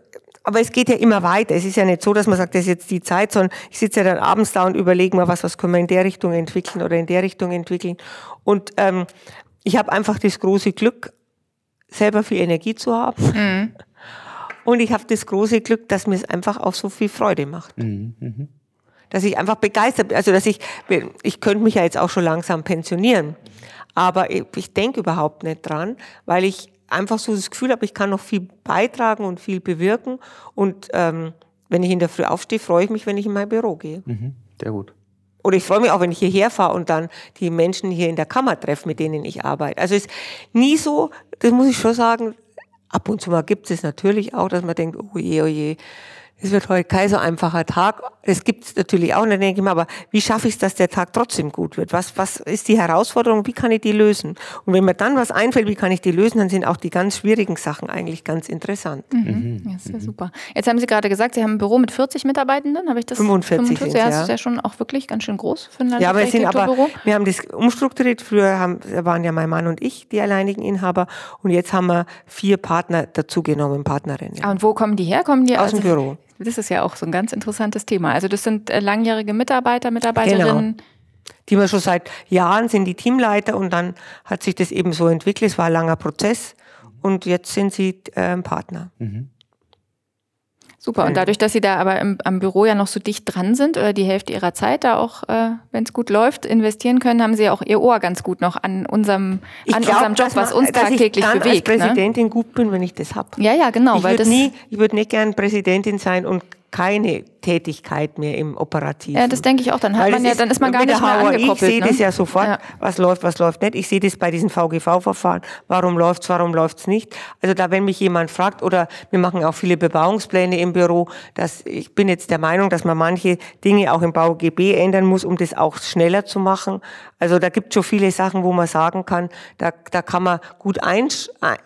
aber es geht ja immer weiter. Es ist ja nicht so, dass man sagt, das ist jetzt die Zeit, sondern ich sitze ja dann abends da und überlege mal, was, was können wir in der Richtung entwickeln oder in der Richtung entwickeln. Und ähm, ich habe einfach das große Glück, selber viel Energie zu haben. Mhm. Und ich habe das große Glück, dass mir es einfach auch so viel Freude macht. Mhm. Mhm. Dass ich einfach begeistert bin. Also, dass ich, ich könnte mich ja jetzt auch schon langsam pensionieren. Aber ich, ich denke überhaupt nicht dran, weil ich einfach so das Gefühl habe, ich kann noch viel beitragen und viel bewirken. Und ähm, wenn ich in der Früh aufstehe, freue ich mich, wenn ich in mein Büro gehe. Mhm, sehr gut. Oder ich freue mich auch, wenn ich hierher fahre und dann die Menschen hier in der Kammer treffe, mit denen ich arbeite. Also es ist nie so, das muss ich schon sagen, ab und zu mal gibt es natürlich auch, dass man denkt, oh je, oh je, es wird heute kein so einfacher Tag. Es gibt es natürlich auch, und dann denke ich mir, aber wie schaffe ich es, dass der Tag trotzdem gut wird? Was, was ist die Herausforderung? Wie kann ich die lösen? Und wenn mir dann was einfällt, wie kann ich die lösen, dann sind auch die ganz schwierigen Sachen eigentlich ganz interessant. Mhm. mhm. Ja, ist ja super. Jetzt haben Sie gerade gesagt, Sie haben ein Büro mit 40 Mitarbeitenden, habe ich das? 45, 45 ja, das ist ja schon auch wirklich ganz schön groß für ein Ja, aber, sind aber wir haben das umstrukturiert. Früher haben, waren ja mein Mann und ich die alleinigen Inhaber und jetzt haben wir vier Partner dazugenommen, Partnerinnen. Ah, und wo kommen die her? Kommen die aus, aus dem Büro? Das ist ja auch so ein ganz interessantes Thema. Also das sind äh, langjährige Mitarbeiter, Mitarbeiterinnen. Genau. Die wir schon seit Jahren sind die Teamleiter und dann hat sich das eben so entwickelt. Es war ein langer Prozess und jetzt sind sie äh, Partner. Mhm. Super. Und dadurch, dass Sie da aber im, am Büro ja noch so dicht dran sind oder die Hälfte Ihrer Zeit da auch, äh, wenn es gut läuft, investieren können, haben Sie ja auch Ihr Ohr ganz gut noch an unserem, Ich an glaub, unserem Job, dass was man- uns dass tagtäglich ich bewegt. als Ne? Präsidentin gut bin, wenn ich das hab. Ja, ja, genau. ich würde nie, ich würde nicht gern Präsidentin sein und keine Tätigkeit mehr im Operativen. ja, das denke ich auch. Dann hat man ja, dann ist man gar nicht mehr HOI, angekoppelt. Ich sehe ne? das ja sofort, Ja. was läuft, was läuft nicht. Ich sehe das bei diesen VGV-Verfahren. Warum läuft's, warum läuft's nicht? Also da, wenn mich jemand fragt, oder wir machen auch viele Bebauungspläne im Büro, dass ich bin jetzt der Meinung, dass man manche Dinge auch im BauGB ändern muss, um das auch schneller zu machen. Also da gibt schon viele Sachen, wo man sagen kann, da, da kann man gut einsch ein-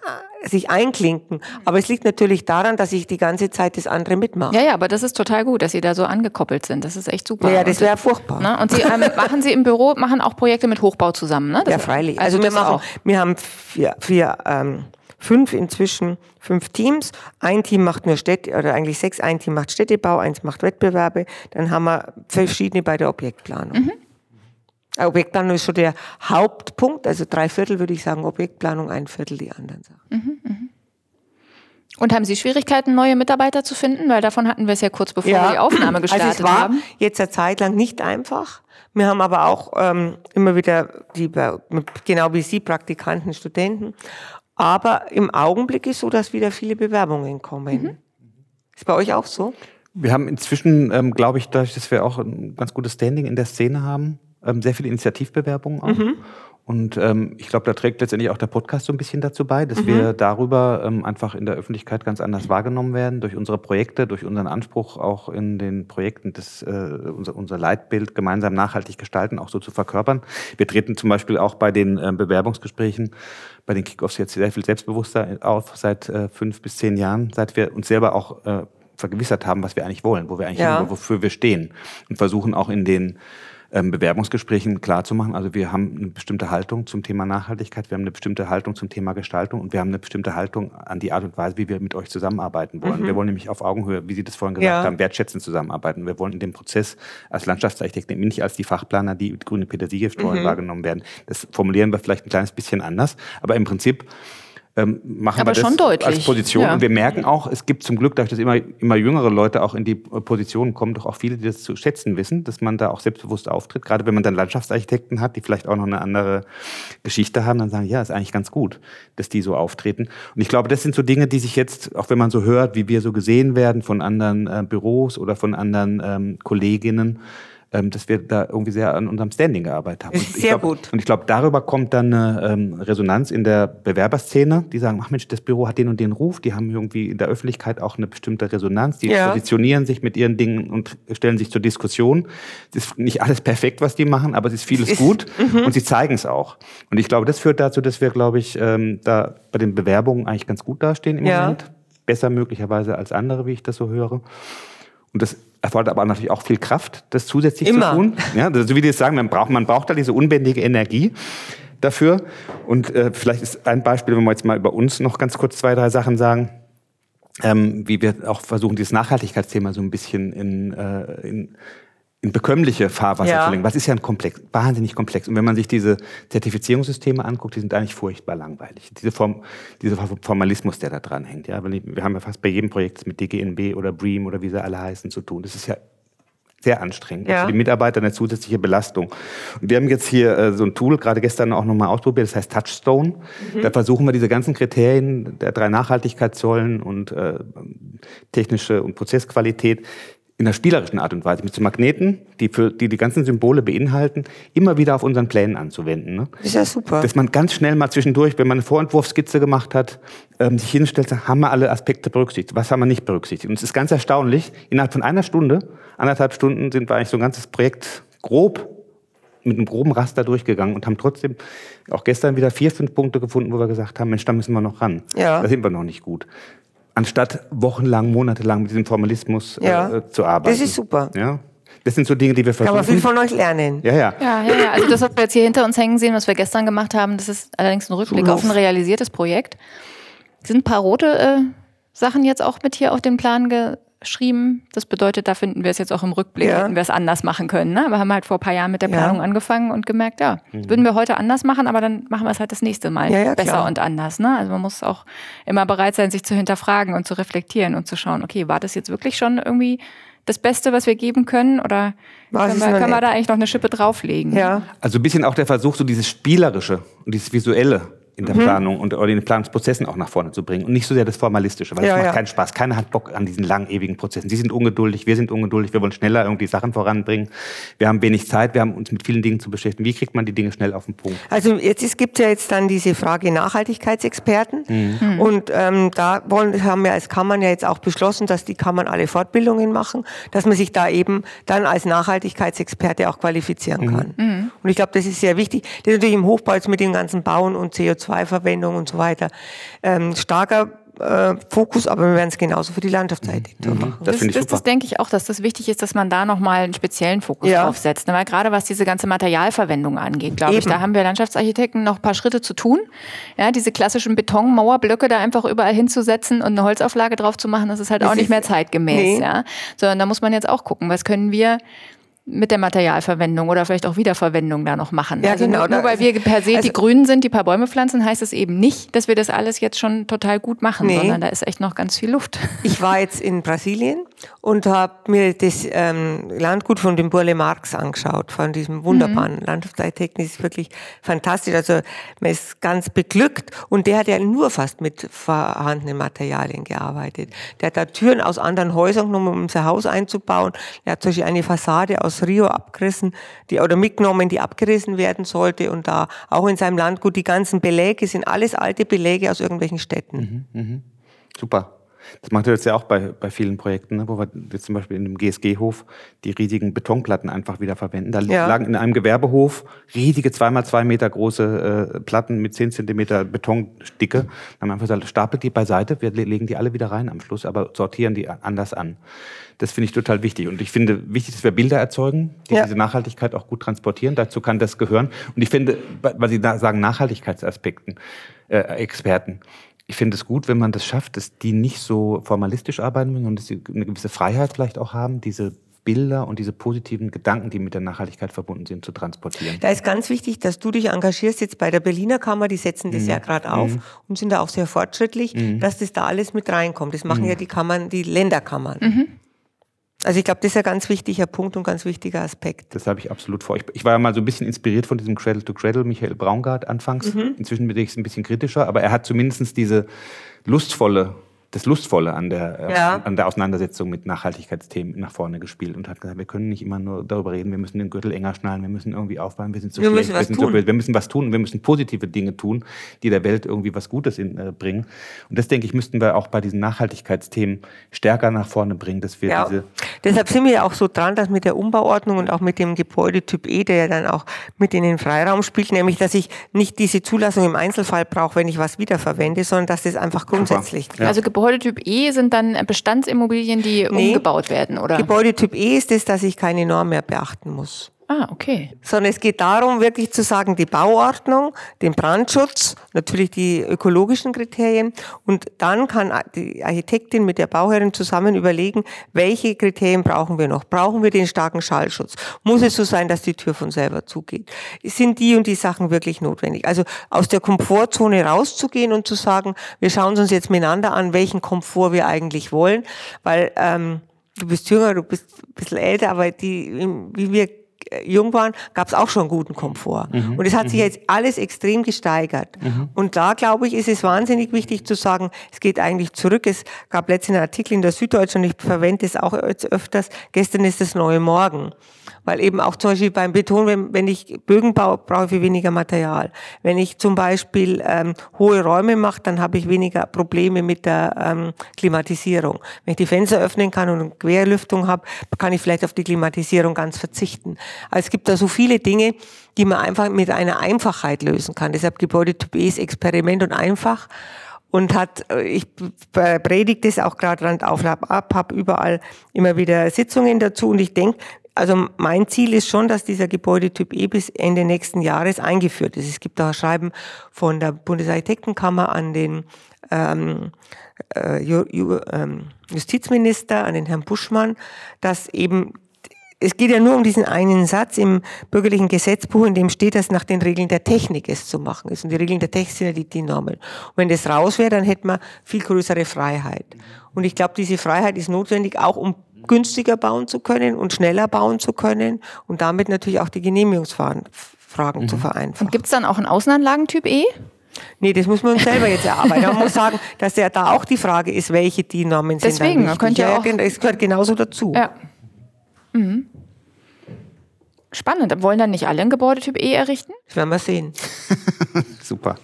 sich einklinken. Aber es liegt natürlich daran, dass ich die ganze Zeit das andere mitmache. Ja, ja, aber das ist total gut, dass Sie da so angekoppelt sind. Das ist echt super. Ja, das wäre furchtbar. Ne? Und Sie ähm, machen Sie im Büro, machen auch Projekte mit Hochbau zusammen, ne? Das- Ja, freilich. Also, wir das machen, auch. wir haben vier, vier ähm, fünf inzwischen, fünf Teams. Ein Team macht nur Städte, oder eigentlich sechs. Ein Team macht Städtebau, eins macht Wettbewerbe. Dann haben wir verschiedene bei der Objektplanung. Mhm. Äh, Objektplanung ist schon der Hauptpunkt. Also drei Viertel würde ich sagen Objektplanung, ein Viertel die anderen Sachen. Und haben Sie Schwierigkeiten, neue Mitarbeiter zu finden? Weil davon hatten wir es ja kurz bevor wir die Aufnahme gestartet also es war haben. jetzt eine Zeit lang nicht einfach. Wir haben aber auch ähm, immer wieder, die, genau wie Sie, Praktikanten, Studenten. Aber im Augenblick ist so, dass wieder viele Bewerbungen kommen. Mhm. Ist bei euch auch so? Wir haben inzwischen, ähm, glaube ich, dadurch, dass wir auch ein ganz gutes Standing in der Szene haben, ähm, sehr viele Initiativbewerbungen auch. Und ähm, ich glaube, da trägt letztendlich auch der Podcast so ein bisschen dazu bei, dass wir darüber ähm, einfach in der Öffentlichkeit ganz anders wahrgenommen werden, durch unsere Projekte, durch unseren Anspruch auch in den Projekten das, äh, unser, unser Leitbild gemeinsam nachhaltig gestalten, auch so zu verkörpern. Wir treten zum Beispiel auch bei den ähm, Bewerbungsgesprächen, bei den Kickoffs jetzt sehr viel selbstbewusster auf, seit äh, fünf bis zehn Jahren, seit wir uns selber auch äh, vergewissert haben, was wir eigentlich wollen, wo wir eigentlich Ja. hin, wofür wir stehen und versuchen auch in den ähm, Bewerbungsgesprächen klarzumachen. Also wir haben eine bestimmte Haltung zum Thema Nachhaltigkeit, wir haben eine bestimmte Haltung zum Thema Gestaltung und wir haben eine bestimmte Haltung an die Art und Weise, wie wir mit euch zusammenarbeiten wollen. Wir wollen nämlich auf Augenhöhe, wie Sie das vorhin gesagt Ja. haben, wertschätzend zusammenarbeiten. Wir wollen in dem Prozess als Landschaftsarchitekten nicht als die Fachplaner, die mit grüne Petersilie streuen, wahrgenommen werden. Das formulieren wir vielleicht ein kleines bisschen anders, aber im Prinzip ähm, machen Aber wir das schon deutlich, als Position. ja. Und wir merken auch, es gibt zum Glück, dadurch, dass immer, immer jüngere Leute auch in die Positionen kommen, doch auch viele, die das zu schätzen wissen, dass man da auch selbstbewusst auftritt. Gerade wenn man dann Landschaftsarchitekten hat, die vielleicht auch noch eine andere Geschichte haben, dann sagen, ja, ist eigentlich ganz gut, dass die so auftreten. Und ich glaube, das sind so Dinge, die sich jetzt, auch wenn man so hört, wie wir so gesehen werden von anderen äh, Büros oder von anderen ähm, Kolleginnen, ähm, dass wir da irgendwie sehr an unserem Standing gearbeitet haben. Und sehr glaub, gut. Und ich glaube, darüber kommt dann eine ähm, Resonanz in der Bewerberszene, die sagen, ach Mensch, das Büro hat den und den Ruf, die haben irgendwie in der Öffentlichkeit auch eine bestimmte Resonanz, die Ja. positionieren sich mit ihren Dingen und stellen sich zur Diskussion. Es ist nicht alles perfekt, was die machen, aber es ist vieles ist- gut und sie zeigen es auch. Und ich glaube, das führt dazu, dass wir, glaube ich, ähm, da bei den Bewerbungen eigentlich ganz gut dastehen im Ja. Moment. Besser möglicherweise als andere, wie ich das so höre. Und das erfordert aber natürlich auch viel Kraft, das zusätzlich Immer. zu tun. Ja, so wie die es sagen, man braucht, man braucht da diese unbändige Energie dafür. Und äh, vielleicht ist ein Beispiel, wenn wir jetzt mal über uns noch ganz kurz zwei, drei Sachen sagen, ähm, wie wir auch versuchen, dieses Nachhaltigkeitsthema so ein bisschen in, äh, in, in bekömmliche Fahrwasser Ja. zu lenken. Was ist ja ein komplex, wahnsinnig komplex. Und wenn man sich diese Zertifizierungssysteme anguckt, die sind eigentlich furchtbar langweilig. Diese Form, dieser Formalismus, der da dran hängt. Ja, wir haben ja fast bei jedem Projekt mit DGNB oder BREEAM oder wie sie alle heißen zu tun. Das ist ja sehr anstrengend. Ja. Für die Mitarbeiter eine zusätzliche Belastung. Und wir haben jetzt hier äh, so ein Tool, gerade gestern auch nochmal ausprobiert, das heißt Touchstone. Da versuchen wir diese ganzen Kriterien der drei Nachhaltigkeitssäulen und äh, technische und Prozessqualität in einer spielerischen Art und Weise mit so Magneten, die für die die ganzen Symbole beinhalten, immer wieder auf unseren Plänen anzuwenden. Ne? Das ist ja super. Dass man ganz schnell mal zwischendurch, wenn man eine Vorentwurfskizze gemacht hat, ähm, sich hinstellt, sagt, haben wir alle Aspekte berücksichtigt? Was haben wir nicht berücksichtigt? Und es ist ganz erstaunlich, innerhalb von einer Stunde, anderthalb Stunden sind wir eigentlich so ein ganzes Projekt grob mit einem groben Raster durchgegangen und haben trotzdem auch gestern wieder vier, fünf Punkte gefunden, wo wir gesagt haben, Mensch, da müssen wir noch ran. Ja. Da sind wir noch nicht gut. Anstatt wochenlang, monatelang mit diesem Formalismus Ja. äh, zu arbeiten. Das ist super. Ja. Das sind so Dinge, die wir Kann versuchen. man viel von euch lernen. ja, ja. Ja, ja, ja. Also das, was wir jetzt hier hinter uns hängen sehen, was wir gestern gemacht haben, das ist allerdings ein Rückblick Schulhof. auf ein realisiertes Projekt. Sind ein paar rote äh, Sachen jetzt auch mit hier auf den Plan schrieben. Das bedeutet, da finden wir es jetzt auch im Rückblick, Ja. hätten wir es anders machen können. Ne? Wir haben halt vor ein paar Jahren mit der Ja. Planung angefangen und gemerkt, ja, das würden wir heute anders machen, aber dann machen wir es halt das nächste Mal Ja, ja, besser klar. und anders. Ne? Also man muss auch immer bereit sein, sich zu hinterfragen und zu reflektieren und zu schauen, okay, war das jetzt wirklich schon irgendwie das Beste, was wir geben können? Oder Was können wir, können wir da eigentlich noch eine Schippe drauflegen? Ja. Also ein bisschen auch der Versuch, so dieses Spielerische und dieses Visuelle in Mhm. der Planung und oder in den Planungsprozessen auch nach vorne zu bringen und nicht so sehr das Formalistische, weil Ja, das macht ja. keinen Spaß. Keiner hat Bock an diesen langen, ewigen Prozessen. Sie sind ungeduldig, wir sind ungeduldig, wir wollen schneller irgendwie Sachen voranbringen. Wir haben wenig Zeit, wir haben uns mit vielen Dingen zu beschäftigen. Wie kriegt man die Dinge schnell auf den Punkt? Also jetzt es gibt ja jetzt dann diese Frage Nachhaltigkeitsexperten Mhm. und ähm, da wollen, haben wir als Kammern ja jetzt auch beschlossen, dass die Kammern alle Fortbildungen machen, dass man sich da eben dann als Nachhaltigkeitsexperte auch qualifizieren Mhm. kann. Und ich glaube, das ist sehr wichtig. Das ist natürlich im Hochbau jetzt mit dem ganzen Bauen und CO2-Verwendung und so weiter ähm, starker äh, Fokus, aber wir werden es genauso für die Landschaftsarchitektur machen. Das finde ich das, super. das denke ich auch, dass das wichtig ist, dass man da nochmal einen speziellen Fokus Ja. drauf setzt. ne? Weil gerade was diese ganze Materialverwendung angeht, glaube ich, da haben wir Landschaftsarchitekten noch ein paar Schritte zu tun. Ja, diese klassischen Betonmauerblöcke da einfach überall hinzusetzen und eine Holzauflage drauf zu machen, das ist halt Das auch nicht mehr zeitgemäß. Nee. Ja? Sondern da muss man jetzt auch gucken, was können wir mit der Materialverwendung oder vielleicht auch Wiederverwendung da noch machen. Ja, also genau, Nur, nur weil wir per se also- die Grünen sind, die paar Bäume pflanzen, heißt es eben nicht, dass wir das alles jetzt schon total gut machen, Nee. sondern da ist echt noch ganz viel Luft. Ich war jetzt in Brasilien und habe mir das ähm, Landgut von dem Burle Marx angeschaut, von diesem wunderbaren Landschaftsarchitekten. Das ist wirklich fantastisch. Also man ist ganz beglückt und der hat ja nur fast mit vorhandenen Materialien gearbeitet. Der hat da Türen aus anderen Häusern genommen, um sein Haus einzubauen. Er hat zum Beispiel eine Fassade aus Rio abgerissen, die oder mitgenommen, die abgerissen werden sollte und da auch in seinem Landgut die ganzen Beläge sind alles alte Beläge aus irgendwelchen Städten. Super. Das macht er jetzt ja auch bei, bei vielen Projekten, ne, wo wir jetzt zum Beispiel in dem GSG-Hof die riesigen Betonplatten einfach wieder verwenden. Da Ja. lagen in einem Gewerbehof riesige zweimal zwei Meter große äh, Platten mit 10 Zentimeter Betondicke. Dann haben wir einfach gesagt, stapelt die beiseite, wir le- legen die alle wieder rein am Schluss, aber sortieren die anders an. Das finde ich total wichtig. Und ich finde wichtig, dass wir Bilder erzeugen, die Ja. diese Nachhaltigkeit auch gut transportieren. Dazu kann das gehören. Und ich finde, weil Sie da sagen Nachhaltigkeitsaspekten, äh, Experten, ich finde es gut, wenn man das schafft, dass die nicht so formalistisch arbeiten, sondern dass sie eine gewisse Freiheit vielleicht auch haben, diese Bilder und diese positiven Gedanken, die mit der Nachhaltigkeit verbunden sind, zu transportieren. Da ist ganz wichtig, dass du dich engagierst jetzt bei der Berliner Kammer, die setzen das ja gerade auf und sind da auch sehr fortschrittlich, dass das da alles mit reinkommt. Das machen ja die Kammern, die Länderkammern. Also ich glaube, das ist ein ganz wichtiger Punkt und ganz wichtiger Aspekt. Das habe ich absolut vor. Ich, war ja mal so ein bisschen inspiriert von diesem Cradle to Cradle, Michael Braungart anfangs. Inzwischen bin ich es ein bisschen kritischer, aber er hat zumindest diese lustvolle, das Lustvolle an der, äh, Ja. an der Auseinandersetzung mit Nachhaltigkeitsthemen nach vorne gespielt und hat gesagt, wir können nicht immer nur darüber reden, wir müssen den Gürtel enger schnallen, wir müssen irgendwie aufbauen, wir sind so Wir schlecht, müssen was wir sind so tun. böse, wir müssen was tun, wir müssen positive Dinge tun, die der Welt irgendwie was Gutes in, äh, bringen. Und das, denke ich, müssten wir auch bei diesen Nachhaltigkeitsthemen stärker nach vorne bringen, dass wir Ja. diese Deshalb sind wir ja auch so dran, dass mit der Umbauordnung und auch mit dem Gebäudetyp E, der ja dann auch mit in den Freiraum spielt, nämlich, dass ich nicht diese Zulassung im Einzelfall brauche, wenn ich was wiederverwende, sondern dass das einfach grundsätzlich Ja. Also Gebäudetyp E sind dann Bestandsimmobilien, die Nee. umgebaut werden, oder? Gebäudetyp E ist es, dass ich keine Norm mehr beachten muss. Ah, okay. sondern es geht darum, wirklich zu sagen, die Bauordnung, den Brandschutz, natürlich die ökologischen Kriterien und dann kann die Architektin mit der Bauherrin zusammen überlegen, welche Kriterien brauchen wir noch? Brauchen wir den starken Schallschutz? Muss es so sein, dass die Tür von selber zugeht? Sind die und die Sachen wirklich notwendig? Also aus der Komfortzone rauszugehen und zu sagen, wir schauen uns jetzt miteinander an, welchen Komfort wir eigentlich wollen, weil ähm, du bist jünger, du bist ein bisschen älter, aber die, wie wir jung waren, gab es auch schon guten Komfort. Und es hat sich jetzt alles extrem gesteigert. Und da, glaube ich, ist es wahnsinnig wichtig zu sagen, es geht eigentlich zurück. Es gab letztens einen Artikel in der Süddeutschen, und ich verwende es auch öfters, gestern ist das neue Morgen. Weil eben auch zum Beispiel beim Beton, wenn, wenn ich Bögen baue, brauche ich weniger Material. Wenn ich zum Beispiel ähm, hohe Räume mache, dann habe ich weniger Probleme mit der ähm, Klimatisierung. Wenn ich die Fenster öffnen kann und eine Querlüftung habe, kann ich vielleicht auf die Klimatisierung ganz verzichten. Also es gibt da so viele Dinge, die man einfach mit einer Einfachheit lösen kann. Deshalb Gebäudetyp E ist Experiment und einfach und hat, äh, ich predige das auch gerade Rand auf, ab, habe überall immer wieder Sitzungen dazu und ich denke, also mein Ziel ist schon, dass dieser Gebäudetyp E bis Ende nächsten Jahres eingeführt ist. Es gibt auch ein Schreiben von der Bundesarchitektenkammer an den ähm, äh, Ju, ähm, Justizminister, an den Herrn Buschmann, dass eben es geht ja nur um diesen einen Satz im bürgerlichen Gesetzbuch, in dem steht, dass nach den Regeln der Technik es zu machen ist. Und die Regeln der Technik sind ja die DIN-Normen. Und wenn das raus wäre, dann hätten wir viel größere Freiheit. Und ich glaube, diese Freiheit ist notwendig, auch um günstiger bauen zu können und schneller bauen zu können und damit natürlich auch die Genehmigungsfragen mhm. zu vereinfachen. Und gibt es dann auch einen Außenanlagentyp E? Nee, das muss man uns selber jetzt erarbeiten. Man muss sagen, dass ja da auch die Frage ist, welche DIN-Normen sind Deswegen, dann wichtig. Ja, auch es gehört genauso dazu. Ja. Mhm. Spannend. Wollen dann nicht alle ein Gebäudetyp E errichten? Das werden wir sehen. Super.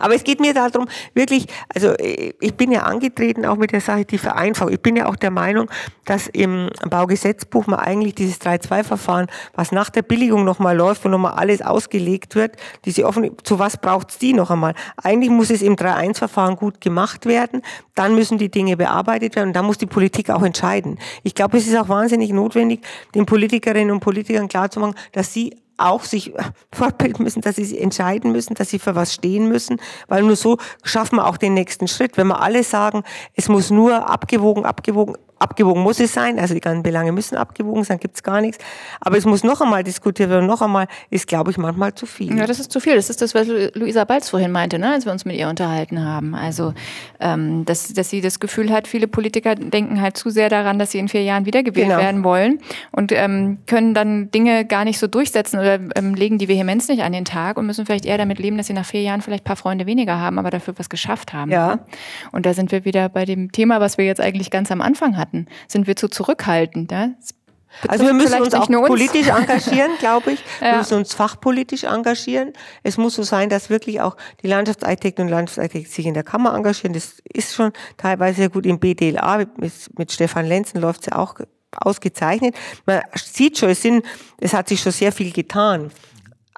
Aber es geht mir darum, wirklich, also ich bin ja angetreten auch mit der Sache, die Vereinfachung. Ich bin ja auch der Meinung, dass im Baugesetzbuch mal eigentlich dieses 3-2-Verfahren, was nach der Billigung nochmal läuft, wo nochmal alles ausgelegt wird, diese offen, zu was braucht's die noch einmal? Eigentlich muss es im 3-1-Verfahren gut gemacht werden, dann müssen die Dinge bearbeitet werden und dann muss die Politik auch entscheiden. Ich glaube, es ist auch wahnsinnig notwendig, den Politikerinnen und Politikern klarzumachen, dass sie auch sich fortbilden müssen, dass sie sich entscheiden müssen, dass sie für was stehen müssen, weil nur so schaffen wir auch den nächsten Schritt. Wenn wir alle sagen, es muss nur abgewogen, abgewogen, abgewogen muss es sein, also die ganzen Belange müssen abgewogen sein, gibt's gar nichts. Aber es muss noch einmal diskutiert werden, noch einmal ist, glaube ich, manchmal zu viel. Ja, das ist zu viel. Das ist das, was Luisa Balz vorhin meinte, ne, als wir uns mit ihr unterhalten haben. Also, ähm, dass, dass sie das Gefühl hat, viele Politiker denken halt zu sehr daran, dass sie in vier Jahren wiedergewählt genau. werden wollen und ähm, können dann Dinge gar nicht so durchsetzen oder ähm, legen die Vehemenz nicht an den Tag und müssen vielleicht eher damit leben, dass sie nach vier Jahren vielleicht ein paar Freunde weniger haben, aber dafür was geschafft haben. Ja. Und da sind wir wieder bei dem Thema, was wir jetzt eigentlich ganz am Anfang hatten hatten? Sind wir zu zurückhaltend? Ja? Also wir müssen uns auch uns. politisch engagieren, glaube ich. Wir ja. müssen uns fachpolitisch engagieren. Es muss so sein, dass wirklich auch die Landschaftsarchitekten und Landschaftsarchitekten sich in der Kammer engagieren. Das ist schon teilweise sehr gut im BDLA. Mit, mit Stefan Lenzen läuft es ja auch ausgezeichnet. Man sieht schon, es, sind, es hat sich schon sehr viel getan.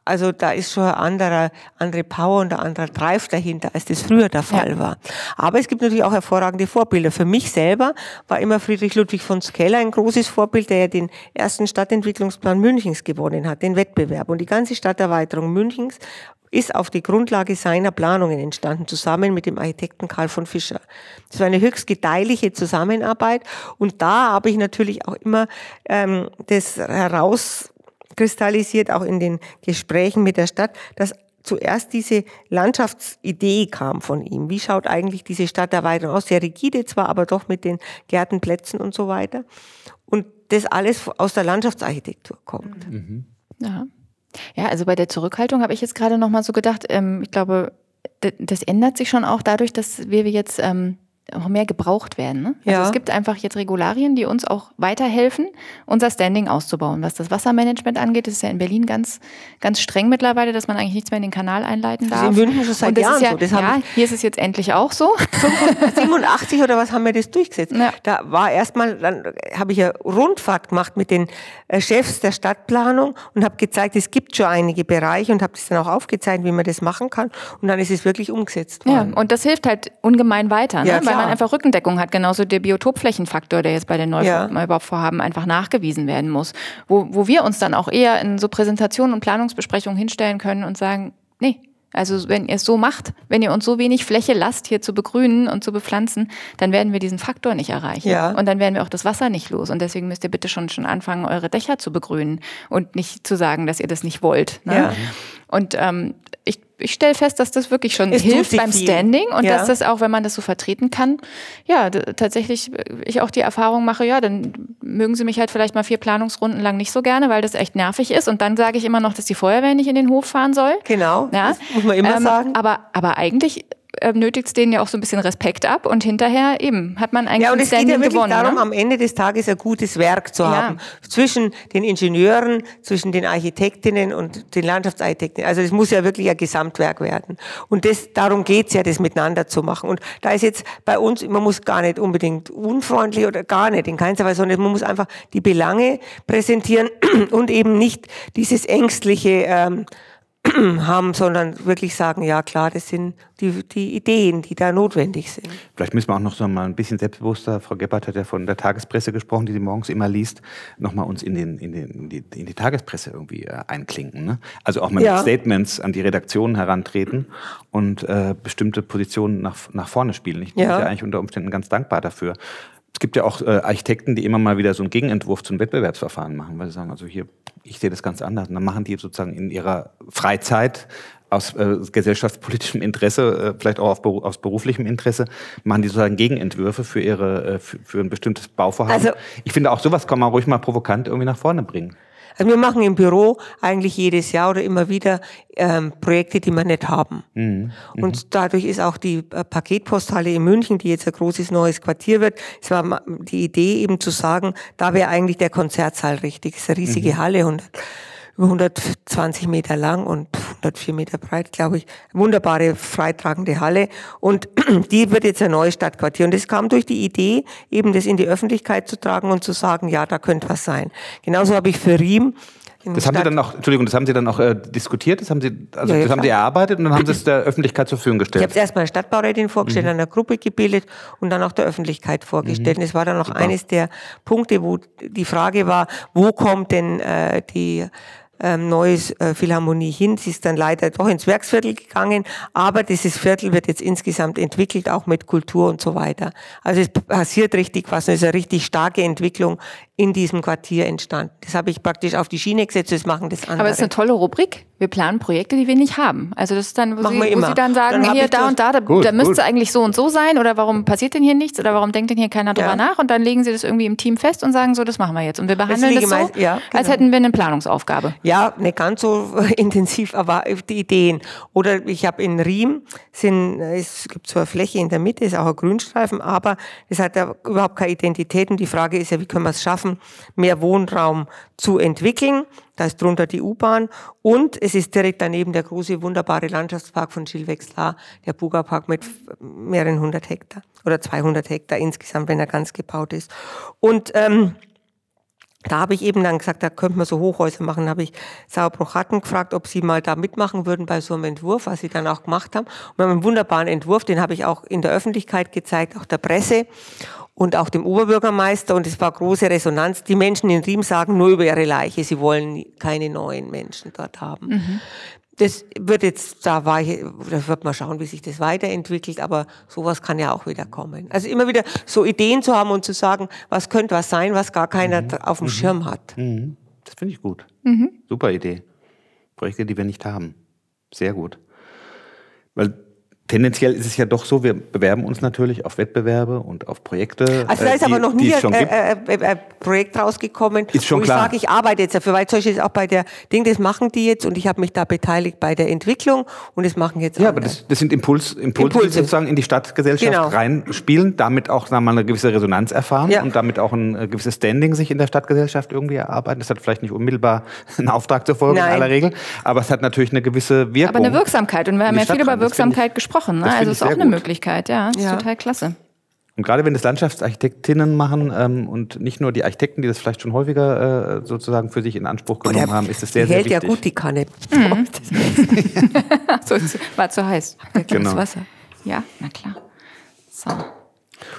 Also da ist schon eine andere, andere Power und ein anderer Drive dahinter, als das früher der Fall ja. war. Aber es gibt natürlich auch hervorragende Vorbilder. Für mich selber war immer Friedrich Ludwig von Skeller ein großes Vorbild, der ja den ersten Stadtentwicklungsplan Münchens gewonnen hat, den Wettbewerb. Und die ganze Stadterweiterung Münchens ist auf die Grundlage seiner Planungen entstanden, zusammen mit dem Architekten Karl von Fischer. Das war eine höchst gedeihliche Zusammenarbeit und da habe ich natürlich auch immer ähm, das heraus kristallisiert, auch in den Gesprächen mit der Stadt, dass zuerst diese Landschaftsidee kam von ihm. Wie schaut eigentlich diese Stadterweiterung aus? Sehr rigide zwar, aber doch mit den Gärtenplätzen und so weiter. Und das alles aus der Landschaftsarchitektur kommt. Mhm. Ja. ja, also bei der Zurückhaltung habe ich jetzt gerade noch mal so gedacht, ähm, ich glaube, das ändert sich schon auch dadurch, dass wir jetzt ähm, auch mehr gebraucht werden. Ne? Also ja. es gibt einfach jetzt Regularien, die uns auch weiterhelfen, unser Standing auszubauen. Was das Wassermanagement angeht, ist es ja in Berlin ganz, ganz streng mittlerweile, dass man eigentlich nichts mehr in den Kanal einleiten darf. Das ist in München schon seit Jahren ja, so. Das ja, hier ist es jetzt endlich auch so. 87 oder was haben wir das durchgesetzt? Ja. Da war erstmal, dann habe ich ja Rundfahrt gemacht mit den äh, Chefs der Stadtplanung und habe gezeigt, es gibt schon einige Bereiche und habe das dann auch aufgezeigt, wie man das machen kann. Und dann ist es wirklich umgesetzt worden. Ja, und das hilft halt ungemein weiter. Ne? Ja, man einfach Rückendeckung hat. Genauso der Biotopflächenfaktor, der jetzt bei den Neubauvorhaben einfach nachgewiesen werden muss. Wo, wo wir uns dann auch eher in so Präsentationen und Planungsbesprechungen hinstellen können und sagen, nee, also wenn ihr es so macht, wenn ihr uns so wenig Fläche lasst, hier zu begrünen und zu bepflanzen, dann werden wir diesen Faktor nicht erreichen. Ja. Und dann werden wir auch das Wasser nicht los. Und deswegen müsst ihr bitte schon, schon anfangen, eure Dächer zu begrünen und nicht zu sagen, dass ihr das nicht wollt. Ne? Ja. Und ähm, ich, stelle fest, dass das wirklich schon es hilft beim viel. Standing und ja. dass das auch, wenn man das so vertreten kann, ja, tatsächlich ich auch die Erfahrung mache, ja, dann mögen sie mich halt vielleicht mal vier Planungsrunden lang nicht so gerne, weil das echt nervig ist. Und dann sage ich immer noch, dass die Feuerwehr nicht in den Hof fahren soll. Genau. Ja. Das muss man immer ähm, sagen. Aber, aber eigentlich äh, nötigt es denen ja auch so ein bisschen Respekt ab und hinterher eben hat man eigentlich ja, und es geht ja wirklich gewonnen, darum, ne? am Ende des Tages ein gutes Werk zu ja. haben zwischen den Ingenieuren, zwischen den Architektinnen und den Landschaftsarchitektinnen. Also es muss ja wirklich ein Gesamtwerk werden. Und das, darum geht's ja, das miteinander zu machen. Und da ist jetzt bei uns, man muss gar nicht unbedingt unfreundlich oder gar nicht in keinster Weise, sondern man muss einfach die Belange präsentieren und eben nicht dieses ängstliche ähm, haben, sondern wirklich sagen, ja klar, das sind die, die Ideen, die da notwendig sind. Vielleicht müssen wir auch noch so mal ein bisschen selbstbewusster, Frau Gebhardt hat ja von der Tagespresse gesprochen, die sie morgens immer liest, nochmal uns in, den, in, den, in, die, in die Tagespresse irgendwie äh, einklinken. Ne? Also auch mit Ja. Statements an die Redaktionen herantreten und äh, bestimmte Positionen nach, nach vorne spielen. Ich bin Ja. ja eigentlich unter Umständen ganz dankbar dafür. Es gibt ja auch äh, Architekten, die immer mal wieder so einen Gegenentwurf zum Wettbewerbsverfahren machen, weil sie sagen, also hier, ich sehe das ganz anders. Und dann machen die sozusagen in ihrer Freizeit aus äh, gesellschaftspolitischem Interesse, äh, vielleicht auch auf, aus beruflichem Interesse, machen die sozusagen Gegenentwürfe für ihre äh, für, für ein bestimmtes Bauvorhaben. Also- ich finde auch sowas kann man ruhig mal provokant irgendwie nach vorne bringen. Also wir machen im Büro eigentlich jedes Jahr oder immer wieder ähm, Projekte, die wir nicht haben. Und dadurch ist auch die äh, Paketposthalle in München, die jetzt ein großes neues Quartier wird, es war die Idee eben zu sagen, da wäre eigentlich der Konzertsaal richtig. Es ist eine riesige Halle, 100, über 120 Meter lang und 104 Meter breit, glaube ich. Wunderbare freitragende Halle. Und die wird jetzt ein neues Stadtquartier. Und es kam durch die Idee, eben das in die Öffentlichkeit zu tragen und zu sagen, ja, da könnte was sein. Genauso habe ich für Riem Das haben Sie dann auch, Entschuldigung, das haben Sie dann auch äh, diskutiert, das haben Sie, also Ja, das haben. Sie erarbeitet und dann haben Sie es der Öffentlichkeit zur Verfügung Ich habe gestellt. es erstmal der Stadtbaurätin vorgestellt, Mhm. einer Gruppe gebildet und dann auch der Öffentlichkeit vorgestellt. Und es war dann noch eines der Punkte, wo die Frage war, wo kommt denn äh, die ähm, neues äh, Philharmonie hin. Sie ist dann leider doch ins Werksviertel gegangen, aber dieses Viertel wird jetzt insgesamt entwickelt, auch mit Kultur und so weiter. Also es passiert richtig was und es ist eine richtig starke Entwicklung in diesem Quartier entstanden. Das habe ich praktisch auf die Schiene gesetzt, das machen das andere. Aber es ist eine tolle Rubrik. Wir planen Projekte, die wir nicht haben. Also das ist dann, wo, Machen Sie, wir wo. Sie dann sagen, Dann hier, da und da, da, Gut, da müsste gut. eigentlich so und so sein oder warum passiert denn hier nichts oder warum denkt denn hier keiner drüber Ja. nach und dann legen Sie das irgendwie im Team fest und sagen so, das machen wir jetzt. Und wir behandeln liege das so, ja, als genau. hätten wir eine Planungsaufgabe. Ja, nicht ganz so intensiv, aber die Ideen. Oder ich habe in Riem, sind, es gibt so eine Fläche in der Mitte, ist auch ein Grünstreifen, aber es hat ja überhaupt keine Identität. Und die Frage ist ja, wie können wir es schaffen, mehr Wohnraum zu entwickeln? Da ist drunter die U-Bahn. Und es ist direkt daneben der große, wunderbare Landschaftspark von Gilles der Buga-Park mit mehreren hundert Hektar oder 200 Hektar insgesamt, wenn er ganz gebaut ist. Und ähm, da habe ich eben dann gesagt, da könnte man so Hochhäuser machen. Da habe ich Sauerbruch Hatten gefragt, ob sie mal da mitmachen würden bei so einem Entwurf, was sie dann auch gemacht haben. Und wir haben einen wunderbaren Entwurf, den habe ich auch in der Öffentlichkeit gezeigt, auch der Presse und auch dem Oberbürgermeister. Und es war große Resonanz. Die Menschen in Riem sagen nur über ihre Leiche, sie wollen keine neuen Menschen dort haben. Das wird jetzt, da war ich, da wird man schauen, wie sich das weiterentwickelt, aber sowas kann ja auch wieder kommen. Also immer wieder so Ideen zu haben und zu sagen, was könnte was sein, was gar keiner auf dem Schirm hat. Mhm. Das finde ich gut. Super Idee. Projekte, die wir nicht haben. Sehr gut. Weil tendenziell ist es ja doch so, wir bewerben uns natürlich auf Wettbewerbe und auf Projekte. Also da äh, ist aber die- noch die nie ein äh, äh, äh, äh, Projekt rausgekommen, Ist schon wo klar. ich sage, ich arbeite jetzt dafür, weil zum Beispiel auch bei der Ding, das machen die jetzt und ich habe mich da beteiligt bei der Entwicklung und das machen jetzt Ja, aber andere. das, das sind Impuls, Impulse, Impulse. die sozusagen in die Stadtgesellschaft Genau. reinspielen, damit auch sagen wir mal, eine gewisse Resonanz erfahren Ja. und damit auch ein gewisses Standing sich in der Stadtgesellschaft irgendwie erarbeiten. Das hat vielleicht nicht unmittelbar einen Auftrag zur Folge in Nein. aller Regel, aber es hat natürlich eine gewisse Wirkung. Aber eine Wirksamkeit. Und wir haben ja viel über Wirksamkeit ich- gesprochen. Ne? das Also ist auch sehr eine gut. Möglichkeit, ja. Ist Ja. total klasse. Und gerade wenn das Landschaftsarchitektinnen machen ähm, und nicht nur die Architekten, die das vielleicht schon häufiger äh, sozusagen für sich in Anspruch genommen haben, ist das sehr, die sehr hält wichtig. ja gut die Kanne. so, es war zu heiß. Genau. Das Wasser. Ja, na klar. So.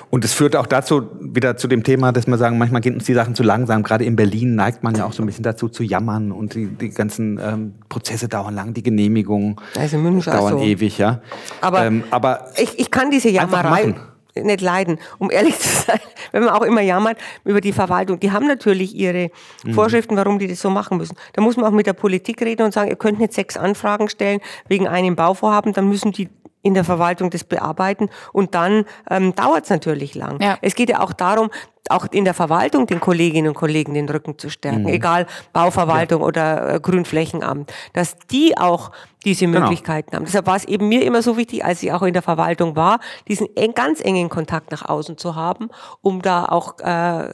Und es führt auch dazu, wieder zu dem Thema, dass man sagen, manchmal gehen uns die Sachen zu langsam. Gerade in Berlin neigt man ja auch so ein bisschen dazu zu jammern und die, die ganzen ähm, Prozesse dauern lang, die Genehmigungen Also dauern so. ewig, ja. Aber, ähm, aber ich, ich kann diese Jammerei nicht leiden, um ehrlich zu sein. Wenn man auch immer jammert über die Verwaltung, die haben natürlich ihre Mhm. Vorschriften, warum die das so machen müssen. Da muss man auch mit der Politik reden und sagen, ihr könnt nicht sechs Anfragen stellen wegen einem Bauvorhaben, dann müssen die in der Verwaltung das bearbeiten und dann ähm, dauert es natürlich lang. Ja. Es geht ja auch darum, auch in der Verwaltung den Kolleginnen und Kollegen den Rücken zu stärken, Mhm. egal Bauverwaltung oder äh, Grünflächenamt, dass die auch diese Genau. Möglichkeiten haben. Deshalb war es eben mir immer so wichtig, als ich auch in der Verwaltung war, diesen eng, ganz engen Kontakt nach außen zu haben, um da auch äh,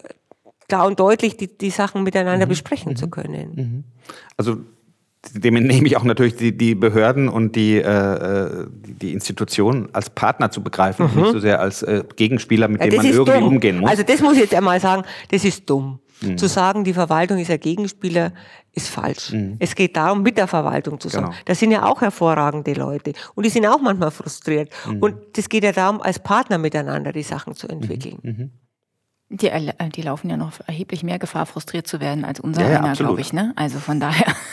klar und deutlich die, die Sachen Mhm. miteinander besprechen zu können. also dem entnehme ich auch natürlich die, die Behörden und die, äh, äh, die Institutionen als Partner zu begreifen, und nicht so sehr als äh, Gegenspieler, mit Ja, dem man irgendwie umgehen muss. Also das muss ich jetzt einmal sagen, das ist dumm. Mhm. Zu sagen, die Verwaltung ist ein Gegenspieler, ist falsch. Es geht darum, mit der Verwaltung zusammen. Mhm. Genau. Das sind ja auch hervorragende Leute. Und die sind auch manchmal frustriert. Mhm. Und es geht ja darum, als Partner miteinander die Sachen zu entwickeln. Mhm. Die, äh, die laufen ja noch erheblich mehr Gefahr, frustriert zu werden als unser Ja, ja, einer, glaube ich. Ne? Also von daher.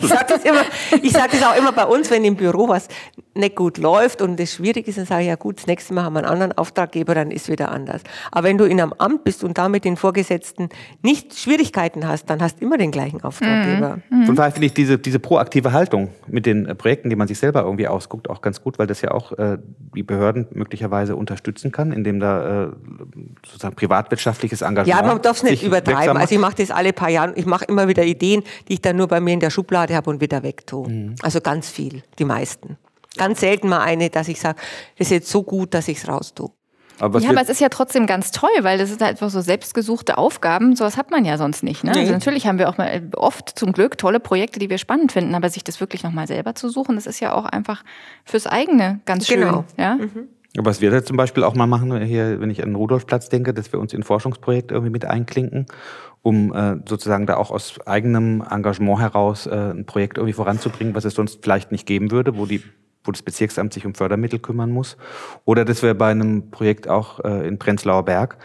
Ich sage das, immer- ich sag das auch immer bei uns, wenn im Büro was nicht gut läuft und es schwierig ist, dann sage ich, ja gut, das nächste Mal haben wir einen anderen Auftraggeber, dann ist wieder anders. Aber wenn du in einem Amt bist und damit den Vorgesetzten nicht Schwierigkeiten hast, dann hast du immer den gleichen Auftraggeber. Von daher finde ich diese, diese proaktive Haltung mit den äh, Projekten, die man sich selber irgendwie ausguckt, auch ganz gut, weil das ja auch äh, die Behörden möglicherweise unterstützen kann, indem da äh, sozusagen privatwirtschaftliches Engagement. Ja, man darf es nicht übertreiben. Also ich mache das alle paar Jahre. Ich mache immer wieder Ideen, die ich dann nur bei mir in der Schublade habe und wieder wegtue. Mhm. Also ganz viel, die meisten. Ganz selten mal eine, dass ich sage, das ist jetzt so gut, dass ich es raustue. aber ja, aber es ist ja trotzdem ganz toll, weil das sind halt einfach so selbstgesuchte Aufgaben. Sowas hat man ja sonst nicht. Ne? Nee. Also natürlich haben wir auch mal äh, oft zum Glück tolle Projekte, die wir spannend finden, aber sich das wirklich nochmal selber zu suchen, das ist ja auch einfach fürs eigene ganz schön. Genau. Ja? Was wir da zum Beispiel auch mal machen, hier, wenn ich an den Rudolfplatz denke, dass wir uns in ein Forschungsprojekt irgendwie mit einklinken, um äh, sozusagen da auch aus eigenem Engagement heraus äh, ein Projekt irgendwie voranzubringen, was es sonst vielleicht nicht geben würde, wo die wo das Bezirksamt sich um Fördermittel kümmern muss. Oder dass wir bei einem Projekt auch äh, in Prenzlauer Berg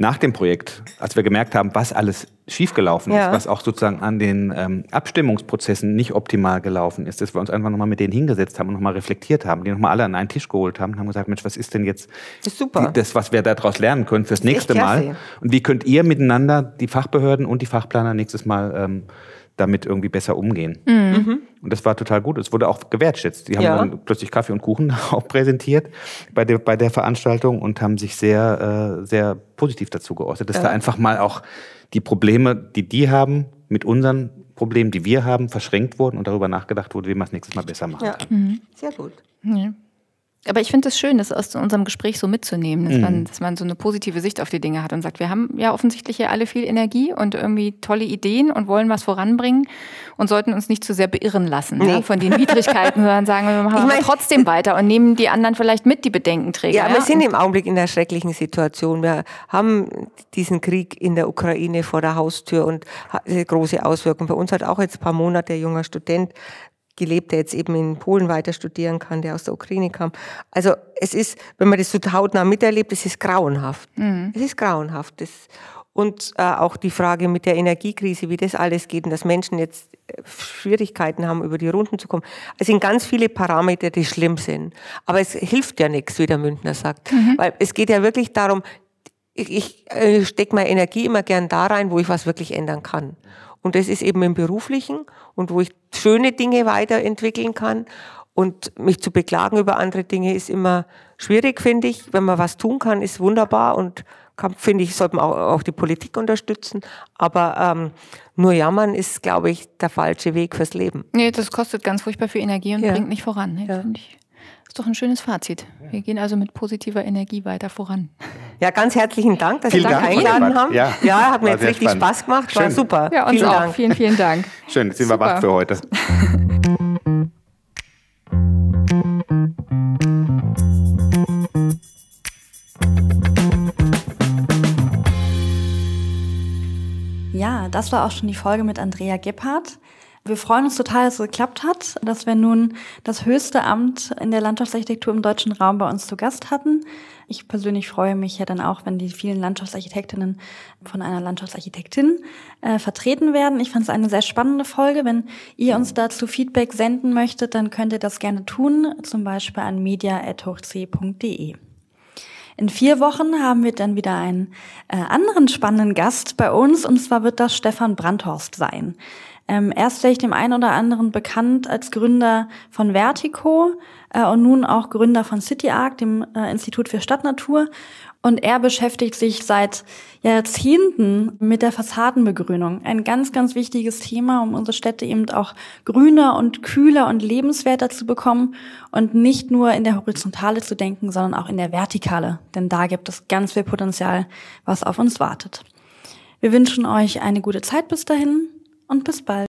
nach dem Projekt, als wir gemerkt haben, was alles schiefgelaufen Ja. ist, was auch sozusagen an den ähm, Abstimmungsprozessen nicht optimal gelaufen ist, dass wir uns einfach nochmal mit denen hingesetzt haben und nochmal reflektiert haben, die nochmal alle an einen Tisch geholt haben und haben gesagt, Mensch, was ist denn jetzt Das ist super. die, das, was wir daraus lernen können fürs nächste. Mal? Und wie könnt ihr miteinander, die Fachbehörden und die Fachplaner, nächstes Mal ähm, damit irgendwie besser umgehen? Und das war total gut. Es wurde auch gewertschätzt. Die haben Ja. dann plötzlich Kaffee und Kuchen auch präsentiert bei der, bei der Veranstaltung und haben sich sehr, äh, sehr positiv dazu geäußert, dass da einfach mal auch die Probleme, die die haben, mit unseren Problemen, die wir haben, verschränkt wurden und darüber nachgedacht wurde, wie man es nächstes Mal besser machen Ja, kann. sehr gut. Ja. Aber ich finde es schön, das aus unserem Gespräch so mitzunehmen, dass, Mhm. man, dass man so eine positive Sicht auf die Dinge hat und sagt, wir haben ja offensichtlich ja alle viel Energie und irgendwie tolle Ideen und wollen was voranbringen und sollten uns nicht zu sehr beirren lassen ja, Nee. von den Widrigkeiten, sondern sagen, wir machen Ich mein- trotzdem weiter und nehmen die anderen vielleicht mit, die Bedenkenträger. Ja, wir sind im Augenblick in einer schrecklichen Situation. Wir haben diesen Krieg in der Ukraine vor der Haustür und große Auswirkungen. Bei uns hat auch jetzt ein paar Monate ein junger Student gelebt, der jetzt eben in Polen weiter studieren kann, der aus der Ukraine kam. Also es ist, wenn man das so hautnah miterlebt, es ist grauenhaft. Es ist grauenhaft. Das, und äh, auch die Frage mit der Energiekrise, wie das alles geht und dass Menschen jetzt äh, Schwierigkeiten haben, über die Runden zu kommen. Es sind ganz viele Parameter, die schlimm sind. Aber es hilft ja nichts, wie der Münchner sagt. Weil es geht ja wirklich darum, ich, ich äh, stecke meine Energie immer gern da rein, wo ich was wirklich ändern kann. Und das ist eben im Beruflichen und wo ich schöne Dinge weiterentwickeln kann. Und mich zu beklagen über andere Dinge ist immer schwierig, finde ich. Wenn man was tun kann, ist wunderbar und finde ich, sollte man auch, auch die Politik unterstützen. Aber ähm, nur jammern ist, glaube ich, der falsche Weg fürs Leben. Nee, das kostet ganz furchtbar viel Energie und Ja. bringt nicht voran. Nee, Ja. Ich. Ist doch ein schönes Fazit. Wir gehen also mit positiver Energie weiter voran. Ja, ganz herzlichen Dank, dass Vielen Sie mich Dank, eingeladen haben. Ja, Ja, hat mir jetzt richtig spannend. Spaß gemacht. War Schön. super. Ja, uns Vielen auch. Dank. Vielen, vielen Dank. Schön, jetzt sind wir Super. wach für heute. Ja, das war auch schon die Folge mit Andrea Gebhardt. Wir freuen uns total, dass es geklappt hat, dass wir nun das höchste Amt in der Landschaftsarchitektur im deutschen Raum bei uns zu Gast hatten. Ich persönlich freue mich ja dann auch, wenn die vielen Landschaftsarchitektinnen von einer Landschaftsarchitektin äh, vertreten werden. Ich fand es eine sehr spannende Folge. Wenn ihr uns dazu Feedback senden möchtet, dann könnt ihr das gerne tun, zum Beispiel an media.hochc.de. In vier Wochen haben wir dann wieder einen äh, anderen spannenden Gast bei uns und zwar wird das Stefan Brandhorst sein. Ähm, er ist vielleicht dem einen oder anderen bekannt als Gründer von Vertico äh, und nun auch Gründer von CityArc, dem äh, Institut für Stadtnatur. Und er beschäftigt sich seit Jahrzehnten mit der Fassadenbegrünung. Ein ganz, ganz wichtiges Thema, um unsere Städte eben auch grüner und kühler und lebenswerter zu bekommen und nicht nur in der Horizontale zu denken, sondern auch in der Vertikale. Denn da gibt es ganz viel Potenzial, was auf uns wartet. Wir wünschen euch eine gute Zeit bis dahin und bis bald.